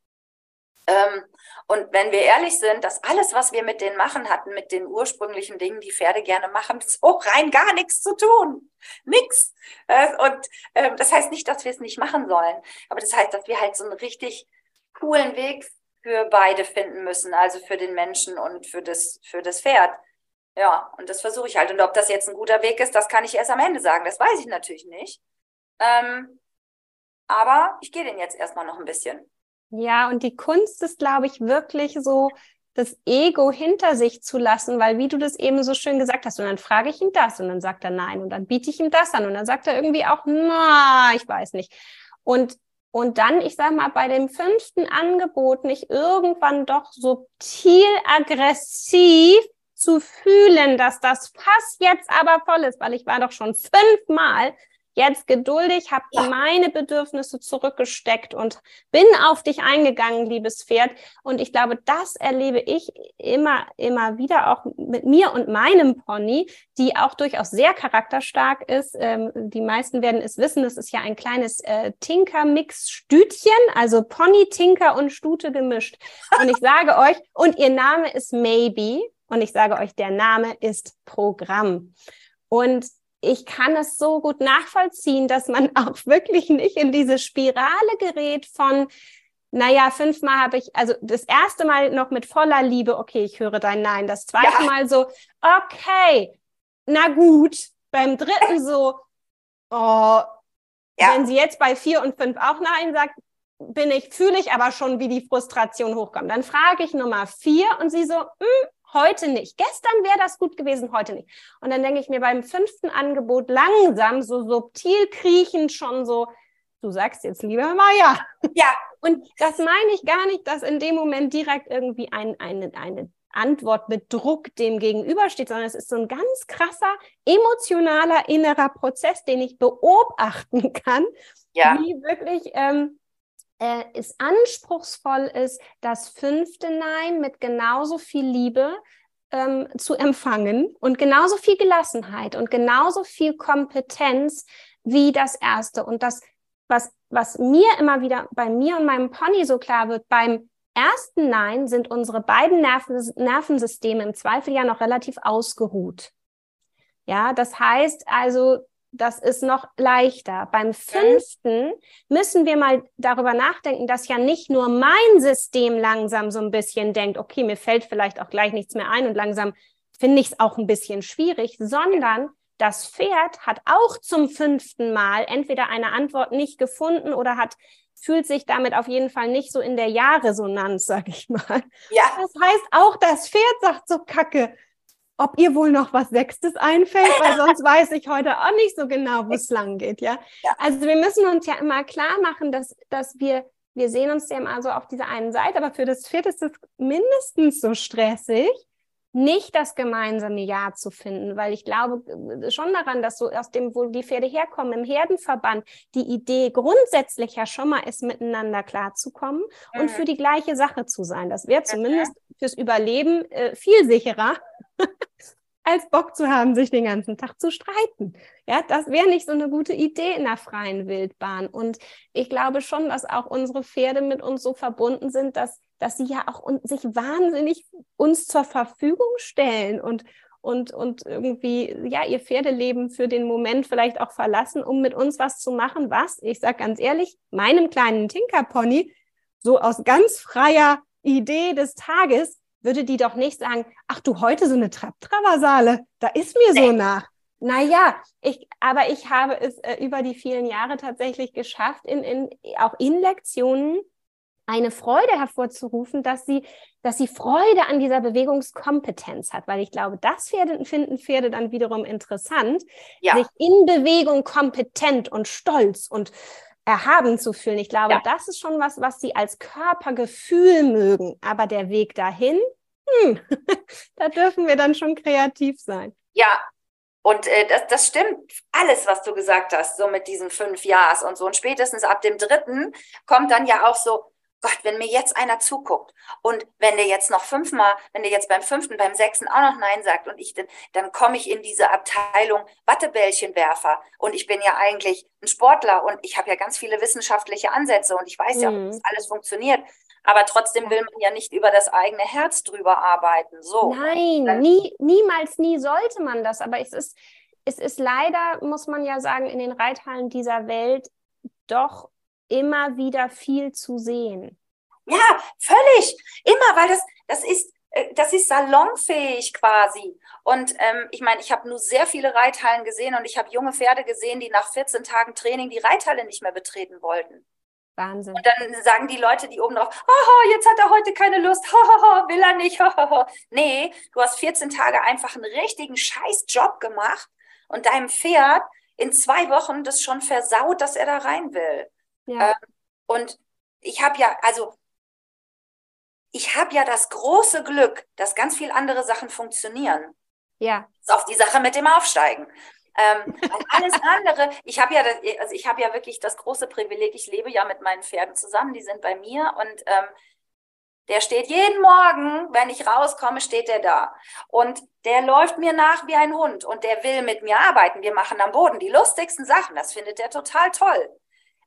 Ähm, und wenn wir ehrlich sind, dass alles, was wir mit denen machen, hatten mit den ursprünglichen Dingen, die Pferde gerne machen, [LAUGHS] so rein gar nichts zu tun. Nix. Äh, und äh, das heißt nicht, dass wir es nicht machen sollen, aber das heißt, dass wir halt so einen richtig coolen Weg für beide finden müssen, also für den Menschen und für das, für das Pferd. Ja, und das versuche ich halt. Und ob das jetzt ein guter Weg ist, das kann ich erst am Ende sagen. Das weiß ich natürlich nicht. Ähm, aber ich gehe den jetzt erstmal noch ein bisschen. Ja, und die Kunst ist, glaube ich, wirklich so, das Ego hinter sich zu lassen, weil wie du das eben so schön gesagt hast, und dann frage ich ihn das und dann sagt er nein und dann biete ich ihm das an und dann sagt er irgendwie auch, na, ich weiß nicht. Und, und dann, ich sag mal, bei dem fünften Angebot nicht irgendwann doch subtil aggressiv zu fühlen, dass das Fass jetzt aber voll ist, weil ich war doch schon fünfmal jetzt geduldig, habe ja. meine Bedürfnisse zurückgesteckt und bin auf dich eingegangen, liebes Pferd. Und ich glaube, das erlebe ich immer, immer wieder auch mit mir und meinem Pony, die auch durchaus sehr charakterstark ist. Ähm, die meisten werden es wissen, das ist ja ein kleines äh, Tinker-Mix-Stütchen, also Pony, Tinker und Stute gemischt. Und ich sage [LAUGHS] euch, und ihr Name ist Maybe. Und ich sage euch, der Name ist Programm. Und ich kann es so gut nachvollziehen, dass man [LAUGHS] auch wirklich nicht in diese Spirale gerät von, naja, fünfmal habe ich, also das erste Mal noch mit voller Liebe, okay, ich höre dein Nein. Das zweite ja. Mal so, okay, na gut. Beim dritten so, oh, ja. wenn sie jetzt bei vier und fünf auch Nein sagt, bin ich, fühle ich aber schon, wie die Frustration hochkommt. Dann frage ich Nummer vier und sie so, hm, heute nicht. Gestern wäre das gut gewesen, heute nicht. Und dann denke ich mir beim fünften Angebot langsam, so subtil kriechend schon so, du sagst jetzt lieber mal ja. Ja. [LAUGHS] Und das meine ich gar nicht, dass in dem Moment direkt irgendwie ein, eine, eine Antwort mit Druck dem gegenübersteht, sondern es ist so ein ganz krasser, emotionaler innerer Prozess, den ich beobachten [LAUGHS] kann, ja. wie wirklich ähm, äh, es anspruchsvoll ist, das fünfte Nein mit genauso viel Liebe ähm, zu empfangen und genauso viel Gelassenheit und genauso viel Kompetenz wie das erste. Und das, was, was mir immer wieder bei mir und meinem Pony so klar wird, beim ersten Nein sind unsere beiden Nerven, Nervensysteme im Zweifel ja noch relativ ausgeruht. Ja, das heißt also, das ist noch leichter. Beim fünften müssen wir mal darüber nachdenken, dass ja nicht nur mein System langsam so ein bisschen denkt, okay, mir fällt vielleicht auch gleich nichts mehr ein und langsam finde ich es auch ein bisschen schwierig, sondern das Pferd hat auch zum fünften Mal entweder eine Antwort nicht gefunden oder hat fühlt sich damit auf jeden Fall nicht so in der Ja-Resonanz, sag ich mal. Ja. Das heißt, auch das Pferd sagt so Kacke ob ihr wohl noch was Sechstes einfällt, weil sonst weiß ich heute auch nicht so genau, wo es lang geht, ja? ja? Also wir müssen uns ja immer klar machen, dass, dass wir, wir sehen uns ja immer so auf dieser einen Seite, aber für das Vierte ist es mindestens so stressig, nicht das gemeinsame Ja zu finden, weil ich glaube äh, schon daran, dass so aus dem, wo die Pferde herkommen, im Herdenverband, die Idee grundsätzlich ja schon mal ist, miteinander klarzukommen mhm. und für die gleiche Sache zu sein. Das wäre zumindest fürs Überleben äh, viel sicherer, als Bock zu haben, sich den ganzen Tag zu streiten. Ja, das wäre nicht so eine gute Idee in der freien Wildbahn. Und ich glaube schon, dass auch unsere Pferde mit uns so verbunden sind, dass, dass sie ja auch sich wahnsinnig uns zur Verfügung stellen und, und, und irgendwie, ja, ihr Pferdeleben für den Moment vielleicht auch verlassen, um mit uns was zu machen, was, ich sag ganz ehrlich, meinem kleinen Tinkerpony so aus ganz freier Idee des Tages würde die doch nicht sagen, ach du, heute so eine Trapp-Traversale, da ist mir so nach. Naja, ich, aber ich habe es äh, über die vielen Jahre tatsächlich geschafft, in, in, auch in Lektionen eine Freude hervorzurufen, dass sie, dass sie Freude an dieser Bewegungskompetenz hat, weil ich glaube, das Pferde, finden Pferde dann wiederum interessant, ja. sich in Bewegung kompetent und stolz und erhaben zu fühlen. Ich glaube, ja. das ist schon was, was sie als Körpergefühl mögen. Aber der Weg dahin, hm, [LAUGHS] da dürfen wir dann schon kreativ sein. Ja, und äh, das, das stimmt alles, was du gesagt hast, so mit diesen fünf Jahres und so. Und spätestens ab dem dritten kommt dann ja auch so, Gott, wenn mir jetzt einer zuguckt und wenn der jetzt noch fünfmal, wenn der jetzt beim fünften, beim sechsten auch noch Nein sagt und ich dann, dann komme ich in diese Abteilung Wattebällchenwerfer und ich bin ja eigentlich ein Sportler und ich habe ja ganz viele wissenschaftliche Ansätze und ich weiß mhm. ja, wie das alles funktioniert. Aber trotzdem will man ja nicht über das eigene Herz drüber arbeiten. So. Nein, nie, niemals, nie sollte man das. Aber es ist, es ist leider, muss man ja sagen, in den Reithallen dieser Welt doch immer wieder viel zu sehen. Ja, völlig. Immer, weil das, das ist, äh, das ist salonfähig quasi. Und ähm, ich meine, ich habe nur sehr viele Reithallen gesehen und ich habe junge Pferde gesehen, die nach 14 Tagen Training die Reithalle nicht mehr betreten wollten. Wahnsinn. Und dann sagen die Leute, die oben drauf, haha, jetzt hat er heute keine Lust, haha, [LAUGHS] will er nicht, haha. Nee, du hast 14 Tage einfach einen richtigen Scheißjob gemacht und deinem Pferd in zwei Wochen das schon versaut, dass er da rein will. Ja. Ähm, und ich habe ja, also ich habe ja das große Glück, dass ganz viele andere Sachen funktionieren. Ja. Auf die Sache mit dem Aufsteigen. Ähm, alles andere, ich habe ja, das, also ich habe ja wirklich das große Privileg, ich lebe ja mit meinen Pferden zusammen, die sind bei mir und ähm, der steht jeden Morgen, wenn ich rauskomme, steht der da. Und der läuft mir nach wie ein Hund und der will mit mir arbeiten. Wir machen am Boden die lustigsten Sachen. Das findet er total toll.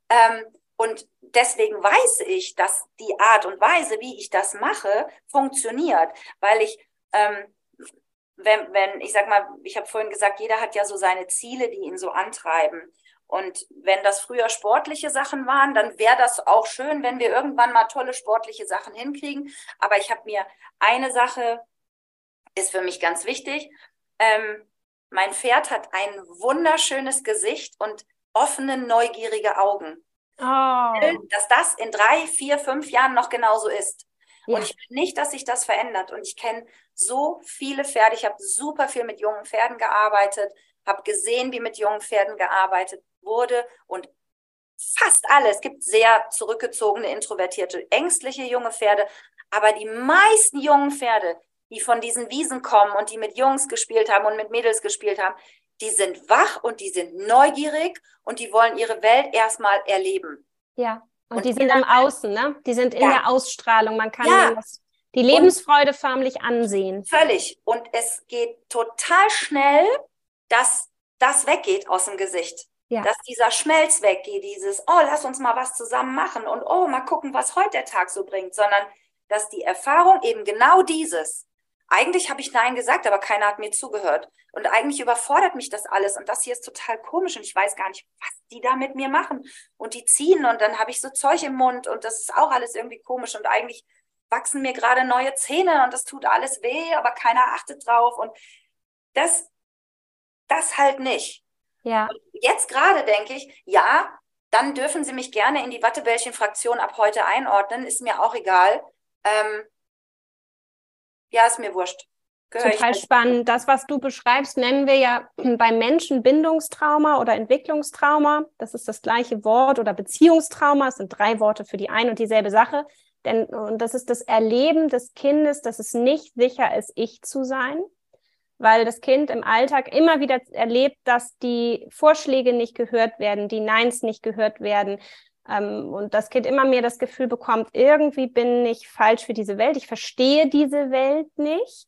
Ähm, und deswegen weiß ich, dass die Art und Weise, wie ich das mache, funktioniert, weil ich, ähm, wenn, wenn, ich sag mal, ich habe vorhin gesagt, jeder hat ja so seine Ziele, die ihn so antreiben. Und wenn das früher sportliche Sachen waren, dann wäre das auch schön, wenn wir irgendwann mal tolle sportliche Sachen hinkriegen. Aber ich habe mir eine Sache, ist für mich ganz wichtig. Ähm, mein Pferd hat ein wunderschönes Gesicht und offene, neugierige Augen. Oh. Dass das in drei, vier, fünf Jahren noch genauso ist. Ja. Und ich will nicht, dass sich das verändert. Und ich kenne so viele Pferde. Ich habe super viel mit jungen Pferden gearbeitet, habe gesehen, wie mit jungen Pferden gearbeitet wurde. Und fast alle, es gibt sehr zurückgezogene, introvertierte, ängstliche junge Pferde. Aber die meisten jungen Pferde, die von diesen Wiesen kommen und die mit Jungs gespielt haben und mit Mädels gespielt haben, die sind wach und die sind neugierig und die wollen ihre Welt erstmal erleben. Ja. Und, und die sind im Außen, ne? Die sind in ja. der Ausstrahlung. Man kann ja. das, die Lebensfreude förmlich ansehen. Völlig. Und es geht total schnell, dass das weggeht aus dem Gesicht. Ja. Dass dieser Schmelz weggeht, dieses, oh, lass uns mal was zusammen machen und oh, mal gucken, was heute der Tag so bringt, sondern dass die Erfahrung eben genau dieses, eigentlich habe ich Nein gesagt, aber keiner hat mir zugehört. Und eigentlich überfordert mich das alles. Und das hier ist total komisch und ich weiß gar nicht, was die da mit mir machen. Und die ziehen und dann habe ich so Zeug im Mund und das ist auch alles irgendwie komisch. Und eigentlich wachsen mir gerade neue Zähne und das tut alles weh, aber keiner achtet drauf. Und das, das halt nicht. Ja. Und jetzt gerade denke ich, ja, dann dürfen Sie mich gerne in die Wattebällchen-Fraktion ab heute einordnen, ist mir auch egal. Ähm, ja, ist mir wurscht. Gehör Total spannend. Das, was du beschreibst, nennen wir ja beim Menschen Bindungstrauma oder Entwicklungstrauma. Das ist das gleiche Wort oder Beziehungstrauma. Es sind drei Worte für die ein und dieselbe Sache. Denn, und das ist das Erleben des Kindes, dass es nicht sicher ist, ich zu sein weil das Kind im Alltag immer wieder erlebt, dass die Vorschläge nicht gehört werden, die Neins nicht gehört werden. Ähm, und das Kind immer mehr das Gefühl bekommt, irgendwie bin ich falsch für diese Welt, ich verstehe diese Welt nicht.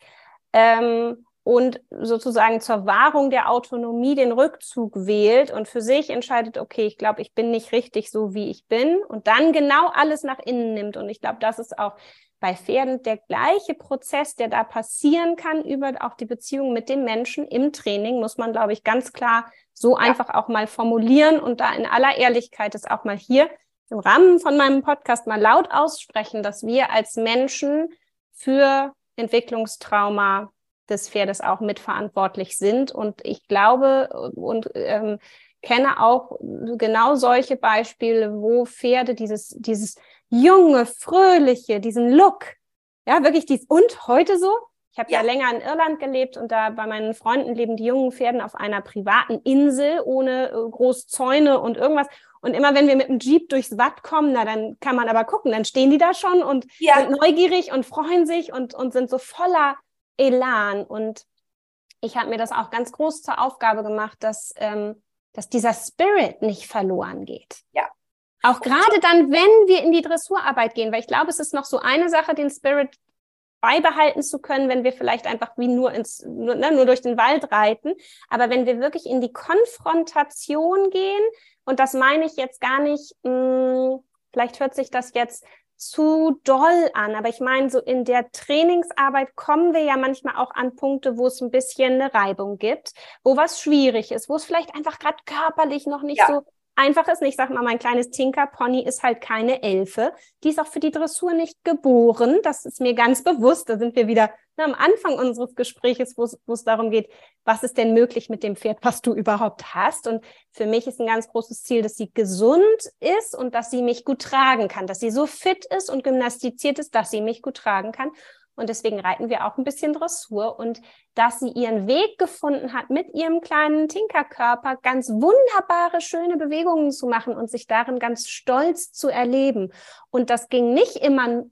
Ähm, und sozusagen zur Wahrung der Autonomie den Rückzug wählt und für sich entscheidet, okay, ich glaube, ich bin nicht richtig so, wie ich bin und dann genau alles nach innen nimmt. Und ich glaube, das ist auch bei Pferden der gleiche Prozess, der da passieren kann über auch die Beziehung mit dem Menschen im Training, muss man, glaube ich, ganz klar so ja. einfach auch mal formulieren und da in aller Ehrlichkeit es auch mal hier im Rahmen von meinem Podcast mal laut aussprechen, dass wir als Menschen für Entwicklungstrauma des Pferdes auch mitverantwortlich sind. Und ich glaube und ähm, kenne auch genau solche Beispiele, wo Pferde dieses, dieses junge, fröhliche, diesen Look. Ja, wirklich dies. Und heute so? Ich habe ja. ja. länger in Irland gelebt und da bei meinen Freunden leben die jungen Pferden auf einer privaten Insel ohne äh, groß Zäune und irgendwas. Und immer wenn wir mit dem Jeep durchs Watt kommen, na dann kann man aber gucken, dann stehen die da schon und ja. sind neugierig und freuen sich und, und sind so voller Elan. Und ich habe mir das auch ganz groß zur Aufgabe gemacht, dass, ähm, dass dieser Spirit nicht verloren geht. Ja. Auch gerade dann, wenn wir in die Dressurarbeit gehen, weil ich glaube, es ist noch so eine Sache, den Spirit beibehalten zu können, wenn wir vielleicht einfach wie nur ins, nur, ne, nur durch den Wald reiten. Aber wenn wir wirklich in die Konfrontation gehen, und das meine ich jetzt gar nicht, mh, hm, vielleicht hört sich das jetzt zu doll an, aber ich meine, so in der Trainingsarbeit kommen wir ja manchmal auch an Punkte, wo es ein bisschen eine Reibung gibt, wo was schwierig ist, wo es vielleicht einfach gerade körperlich noch nicht ja. so einfach ist. Ich sage mal, mein kleines Tinker-Pony ist halt keine Elfe. Die ist auch für die Dressur nicht geboren. Das ist mir ganz bewusst. Da sind wir wieder na, am Anfang unseres Gespräches, wo es darum geht, was ist denn möglich mit dem Pferd, was du überhaupt hast. Und für mich ist ein ganz großes Ziel, dass sie gesund ist und dass sie mich gut tragen kann, dass sie so fit ist und gymnastiziert ist, dass sie mich gut tragen kann. Und deswegen reiten wir auch ein bisschen Dressur und dass sie ihren Weg gefunden hat, mit ihrem kleinen Tinkerkörper ganz wunderbare, schöne Bewegungen zu machen und sich darin ganz stolz zu erleben. Und das ging nicht immer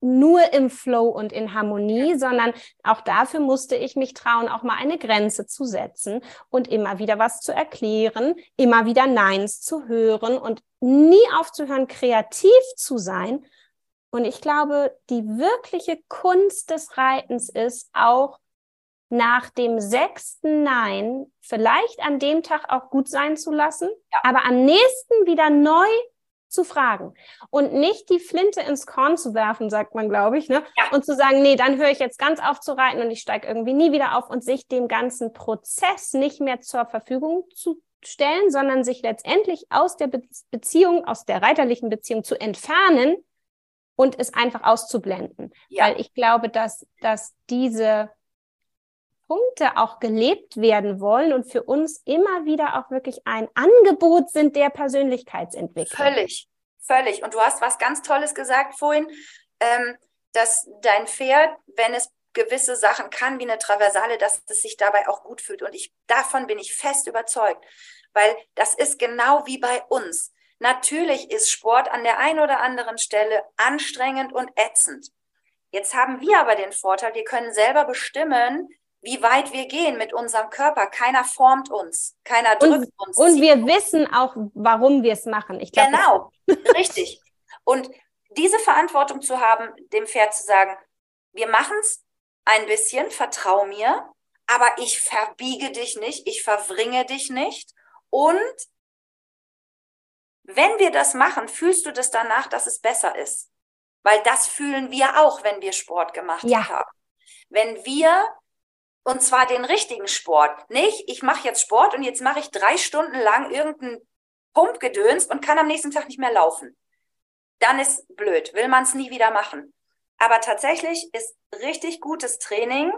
nur im Flow und in Harmonie, sondern auch dafür musste ich mich trauen, auch mal eine Grenze zu setzen und immer wieder was zu erklären, immer wieder Neins zu hören und nie aufzuhören, kreativ zu sein und ich glaube, die wirkliche Kunst des Reitens ist auch nach dem sechsten Nein vielleicht an dem Tag auch gut sein zu lassen, ja. aber am nächsten wieder neu zu fragen und nicht die Flinte ins Korn zu werfen, sagt man, glaube ich, ne? Ja. Und zu sagen, nee, dann höre ich jetzt ganz auf zu reiten und ich steige irgendwie nie wieder auf und sich dem ganzen Prozess nicht mehr zur Verfügung zu stellen, sondern sich letztendlich aus der Be Beziehung, aus der reiterlichen Beziehung zu entfernen, und es einfach auszublenden. Ja. Weil ich glaube, dass, dass diese Punkte auch gelebt werden wollen und für uns immer wieder auch wirklich ein Angebot sind der Persönlichkeitsentwicklung. Völlig, völlig. Und du hast was ganz Tolles gesagt vorhin, ähm, dass dein Pferd, wenn es gewisse Sachen kann, wie eine Traversale, dass es sich dabei auch gut fühlt. Und ich, davon bin ich fest überzeugt, weil das ist genau wie bei uns. Natürlich ist Sport an der einen oder anderen Stelle anstrengend und ätzend. Jetzt haben wir aber den Vorteil, wir können selber bestimmen, wie weit wir gehen mit unserem Körper. Keiner formt uns, keiner drückt und, uns. Und wir wissen auch, warum wir es machen. Ich glaub, genau, richtig. Und diese Verantwortung zu haben, dem Pferd zu sagen, wir machen es ein bisschen, vertrau mir, aber ich verbiege dich nicht, ich verwringe dich nicht. Und wenn wir das machen, fühlst du das danach, dass es besser ist. Weil das fühlen wir auch, wenn wir Sport gemacht ja. haben. Wenn wir, und zwar den richtigen Sport, nicht, ich mache jetzt Sport und jetzt mache ich drei Stunden lang irgendeinen Pumpgedöns und kann am nächsten Tag nicht mehr laufen. Dann ist blöd, will man es nie wieder machen. Aber tatsächlich ist richtig gutes Training,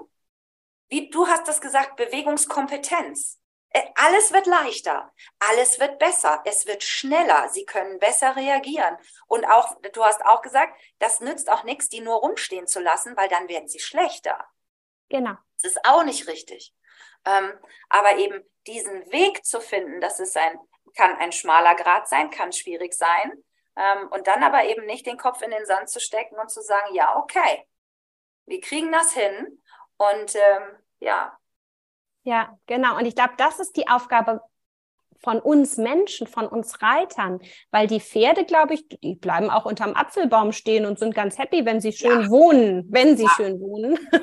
wie du hast das gesagt, Bewegungskompetenz. Äh, alles wird leichter, alles wird besser, es wird schneller, sie können besser reagieren. Und auch, du hast auch gesagt, das nützt auch nichts, die nur rumstehen zu lassen, weil dann werden sie schlechter. Genau. Das ist auch nicht richtig. Ähm, aber eben diesen Weg zu finden, das ist ein, kann ein schmaler Grad sein, kann schwierig sein. Ähm, und dann aber eben nicht den Kopf in den Sand zu stecken und zu sagen, ja, okay, wir kriegen das hin. Und ähm, ja, ja, genau. Und ich glaube, das ist die Aufgabe von uns Menschen, von uns Reitern, weil die Pferde, glaube ich, die bleiben auch unterm Apfelbaum stehen und sind ganz happy, wenn sie schön ja. wohnen, wenn sie ja. schön wohnen. [LAUGHS]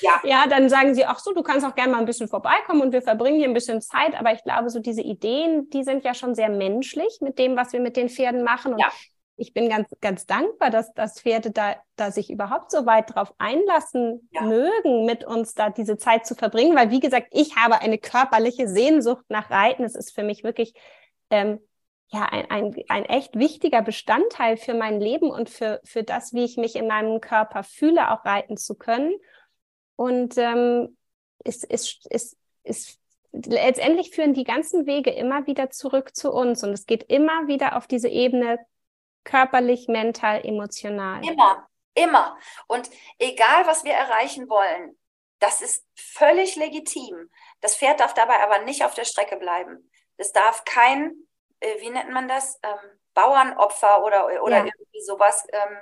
Ja. ja, dann sagen sie, ach so, du kannst auch gerne mal ein bisschen vorbeikommen und wir verbringen hier ein bisschen Zeit. Aber ich glaube, so diese Ideen, die sind ja schon sehr menschlich mit dem, was wir mit den Pferden machen. Und ja ich bin ganz, ganz dankbar, dass, dass Pferde da, da sich überhaupt so weit drauf einlassen ja. mögen, mit uns da diese Zeit zu verbringen, weil wie gesagt, ich habe eine körperliche Sehnsucht nach Reiten. Es ist für mich wirklich ähm, ja ein, ein, ein echt wichtiger Bestandteil für mein Leben und für, für das, wie ich mich in meinem Körper fühle, auch reiten zu können. Und ähm, es ist, ist, ist letztendlich führen die ganzen Wege immer wieder zurück zu uns und es geht immer wieder auf diese Ebene körperlich, mental, emotional. Immer, immer. Und egal, was wir erreichen wollen, das ist völlig legitim. Das Pferd darf dabei aber nicht auf der Strecke bleiben. Es darf kein, äh, wie nennt man das, ähm, Bauernopfer oder, oder ja. irgendwie sowas, ähm,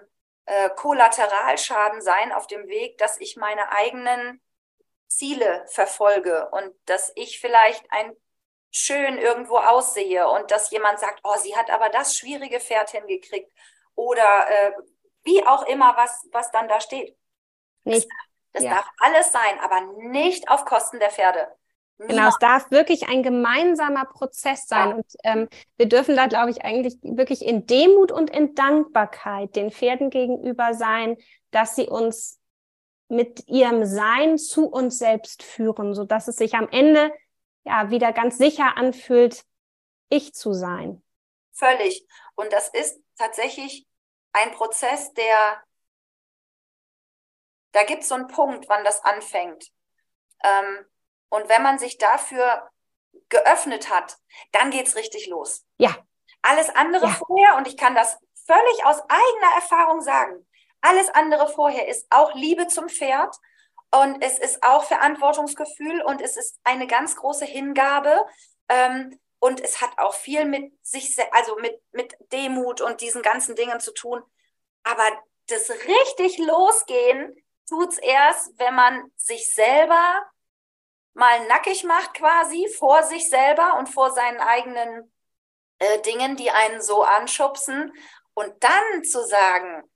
äh, Kollateralschaden sein auf dem Weg, dass ich meine eigenen Ziele verfolge und dass ich vielleicht ein schön irgendwo aussehe und dass jemand sagt, oh, sie hat aber das schwierige Pferd hingekriegt oder äh, wie auch immer, was, was dann da steht. Nicht. Das, das ja. darf alles sein, aber nicht auf Kosten der Pferde. Niemand. Genau, es darf wirklich ein gemeinsamer Prozess sein. Ja. Und ähm, wir dürfen da, glaube ich, eigentlich wirklich in Demut und in Dankbarkeit den Pferden gegenüber sein, dass sie uns mit ihrem Sein zu uns selbst führen, sodass es sich am Ende ja wieder ganz sicher anfühlt, ich zu sein. Völlig. Und das ist tatsächlich ein Prozess, der, da gibt es so einen Punkt, wann das anfängt. Ähm, und wenn man sich dafür geöffnet hat, dann geht es richtig los. Ja. Alles andere ja. vorher, und ich kann das völlig aus eigener Erfahrung sagen, alles andere vorher ist auch Liebe zum Pferd und es ist auch Verantwortungsgefühl und es ist eine ganz große Hingabe. Ähm, und es hat auch viel mit sich, also mit, mit Demut und diesen ganzen Dingen zu tun. Aber das richtig losgehen tut es erst, wenn man sich selber mal nackig macht quasi vor sich selber und vor seinen eigenen äh, Dingen, die einen so anschubsen. Und dann zu sagen,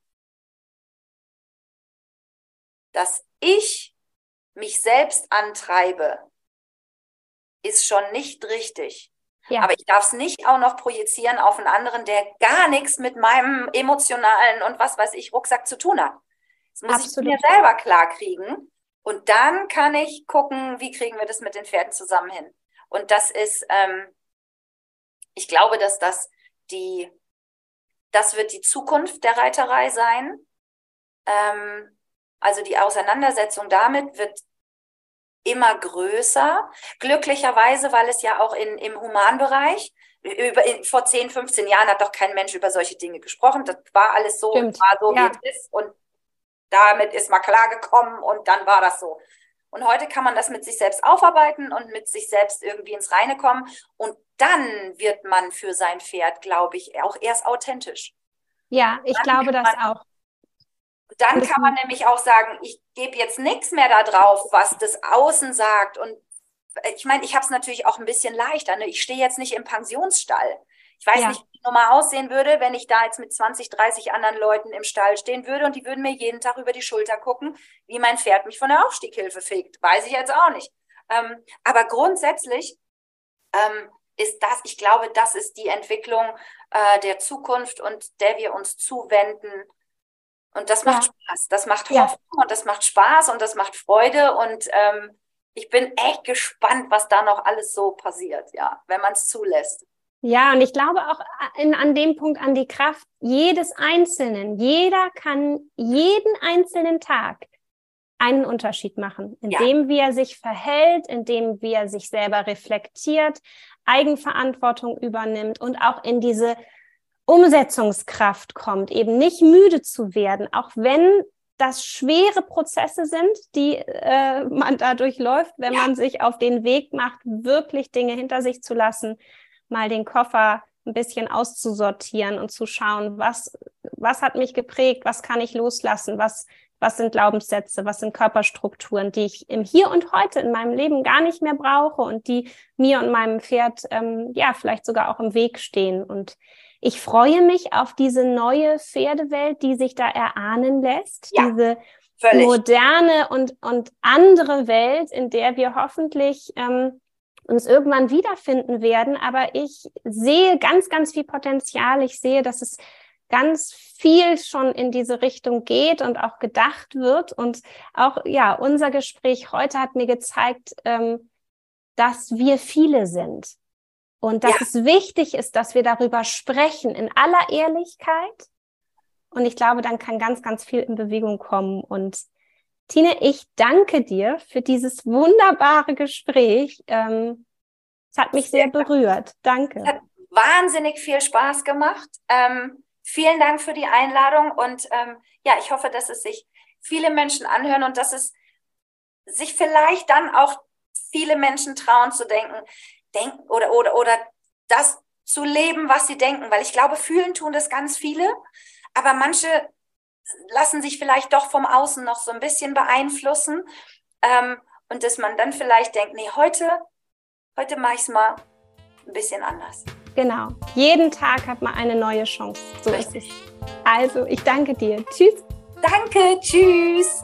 dass ich mich selbst antreibe, ist schon nicht richtig. Ja. Aber ich darf es nicht auch noch projizieren auf einen anderen, der gar nichts mit meinem emotionalen und was weiß ich Rucksack zu tun hat. Das muss Absolut. ich mir selber klar kriegen. Und dann kann ich gucken, wie kriegen wir das mit den Pferden zusammen hin. Und das ist, ähm, ich glaube, dass das die, das wird die Zukunft der Reiterei sein. Ähm, also die Auseinandersetzung damit wird immer größer. Glücklicherweise, weil es ja auch in, im Humanbereich, über, in, vor 10, 15 Jahren hat doch kein Mensch über solche Dinge gesprochen. Das war alles so, Stimmt. war so, ja. wie es ist. Und damit ist man klargekommen und dann war das so. Und heute kann man das mit sich selbst aufarbeiten und mit sich selbst irgendwie ins Reine kommen. Und dann wird man für sein Pferd, glaube ich, auch erst authentisch. Ja, ich glaube das auch. Dann kann man nämlich auch sagen, ich gebe jetzt nichts mehr da drauf, was das Außen sagt. Und ich meine, ich habe es natürlich auch ein bisschen leichter. Ne? Ich stehe jetzt nicht im Pensionsstall. Ich weiß ja. nicht, die Nummer aussehen würde, wenn ich da jetzt mit 20, 30 anderen Leuten im Stall stehen würde und die würden mir jeden Tag über die Schulter gucken, wie mein Pferd mich von der Aufstieghilfe fegt. Weiß ich jetzt auch nicht. Ähm, aber grundsätzlich ähm, ist das, ich glaube, das ist die Entwicklung äh, der Zukunft und der wir uns zuwenden. Und das macht ja. Spaß. Das macht Hoffnung ja. und das macht Spaß und das macht Freude. Und ähm, ich bin echt gespannt, was da noch alles so passiert, ja, wenn man es zulässt. Ja, und ich glaube auch in, an dem Punkt an die Kraft jedes Einzelnen. Jeder kann jeden einzelnen Tag einen Unterschied machen, indem ja. wie er sich verhält, indem wie er sich selber reflektiert, Eigenverantwortung übernimmt und auch in diese Umsetzungskraft kommt, eben nicht müde zu werden, auch wenn das schwere Prozesse sind, die äh, man da durchläuft, wenn ja. man sich auf den Weg macht, wirklich Dinge hinter sich zu lassen, mal den Koffer ein bisschen auszusortieren und zu schauen, was, was hat mich geprägt, was kann ich loslassen, was, was sind Glaubenssätze, was sind Körperstrukturen, die ich im Hier und Heute in meinem Leben gar nicht mehr brauche und die mir und meinem Pferd ähm, ja vielleicht sogar auch im Weg stehen. Und ich freue mich auf diese neue Pferdewelt, die sich da erahnen lässt, ja, diese völlig. moderne und, und andere Welt, in der wir hoffentlich ähm, uns irgendwann wiederfinden werden. Aber ich sehe ganz, ganz viel Potenzial. Ich sehe, dass es ganz viel schon in diese Richtung geht und auch gedacht wird. Und auch, ja, unser Gespräch heute hat mir gezeigt, ähm, dass wir viele sind. Und dass ja. es wichtig ist, dass wir darüber sprechen in aller Ehrlichkeit. Und ich glaube, dann kann ganz, ganz viel in Bewegung kommen. Und Tine, ich danke dir für dieses wunderbare Gespräch. Ähm, es hat mich sehr, sehr berührt. Danke. Es hat wahnsinnig viel Spaß gemacht. Ähm, vielen Dank für die Einladung und ähm, ja, ich hoffe, dass es sich viele Menschen anhören und dass es sich vielleicht dann auch viele Menschen trauen zu denken, denken oder, oder, oder das zu leben, was sie denken, weil ich glaube, fühlen tun das ganz viele, aber manche lassen sich vielleicht doch vom Außen noch so ein bisschen beeinflussen ähm, und dass man dann vielleicht denkt, nee, heute, heute mache ich es mal ein bisschen anders. Genau, jeden Tag hat man eine neue Chance. So Richtig. ist es. Also, ich danke dir. Tschüss. Danke, tschüss.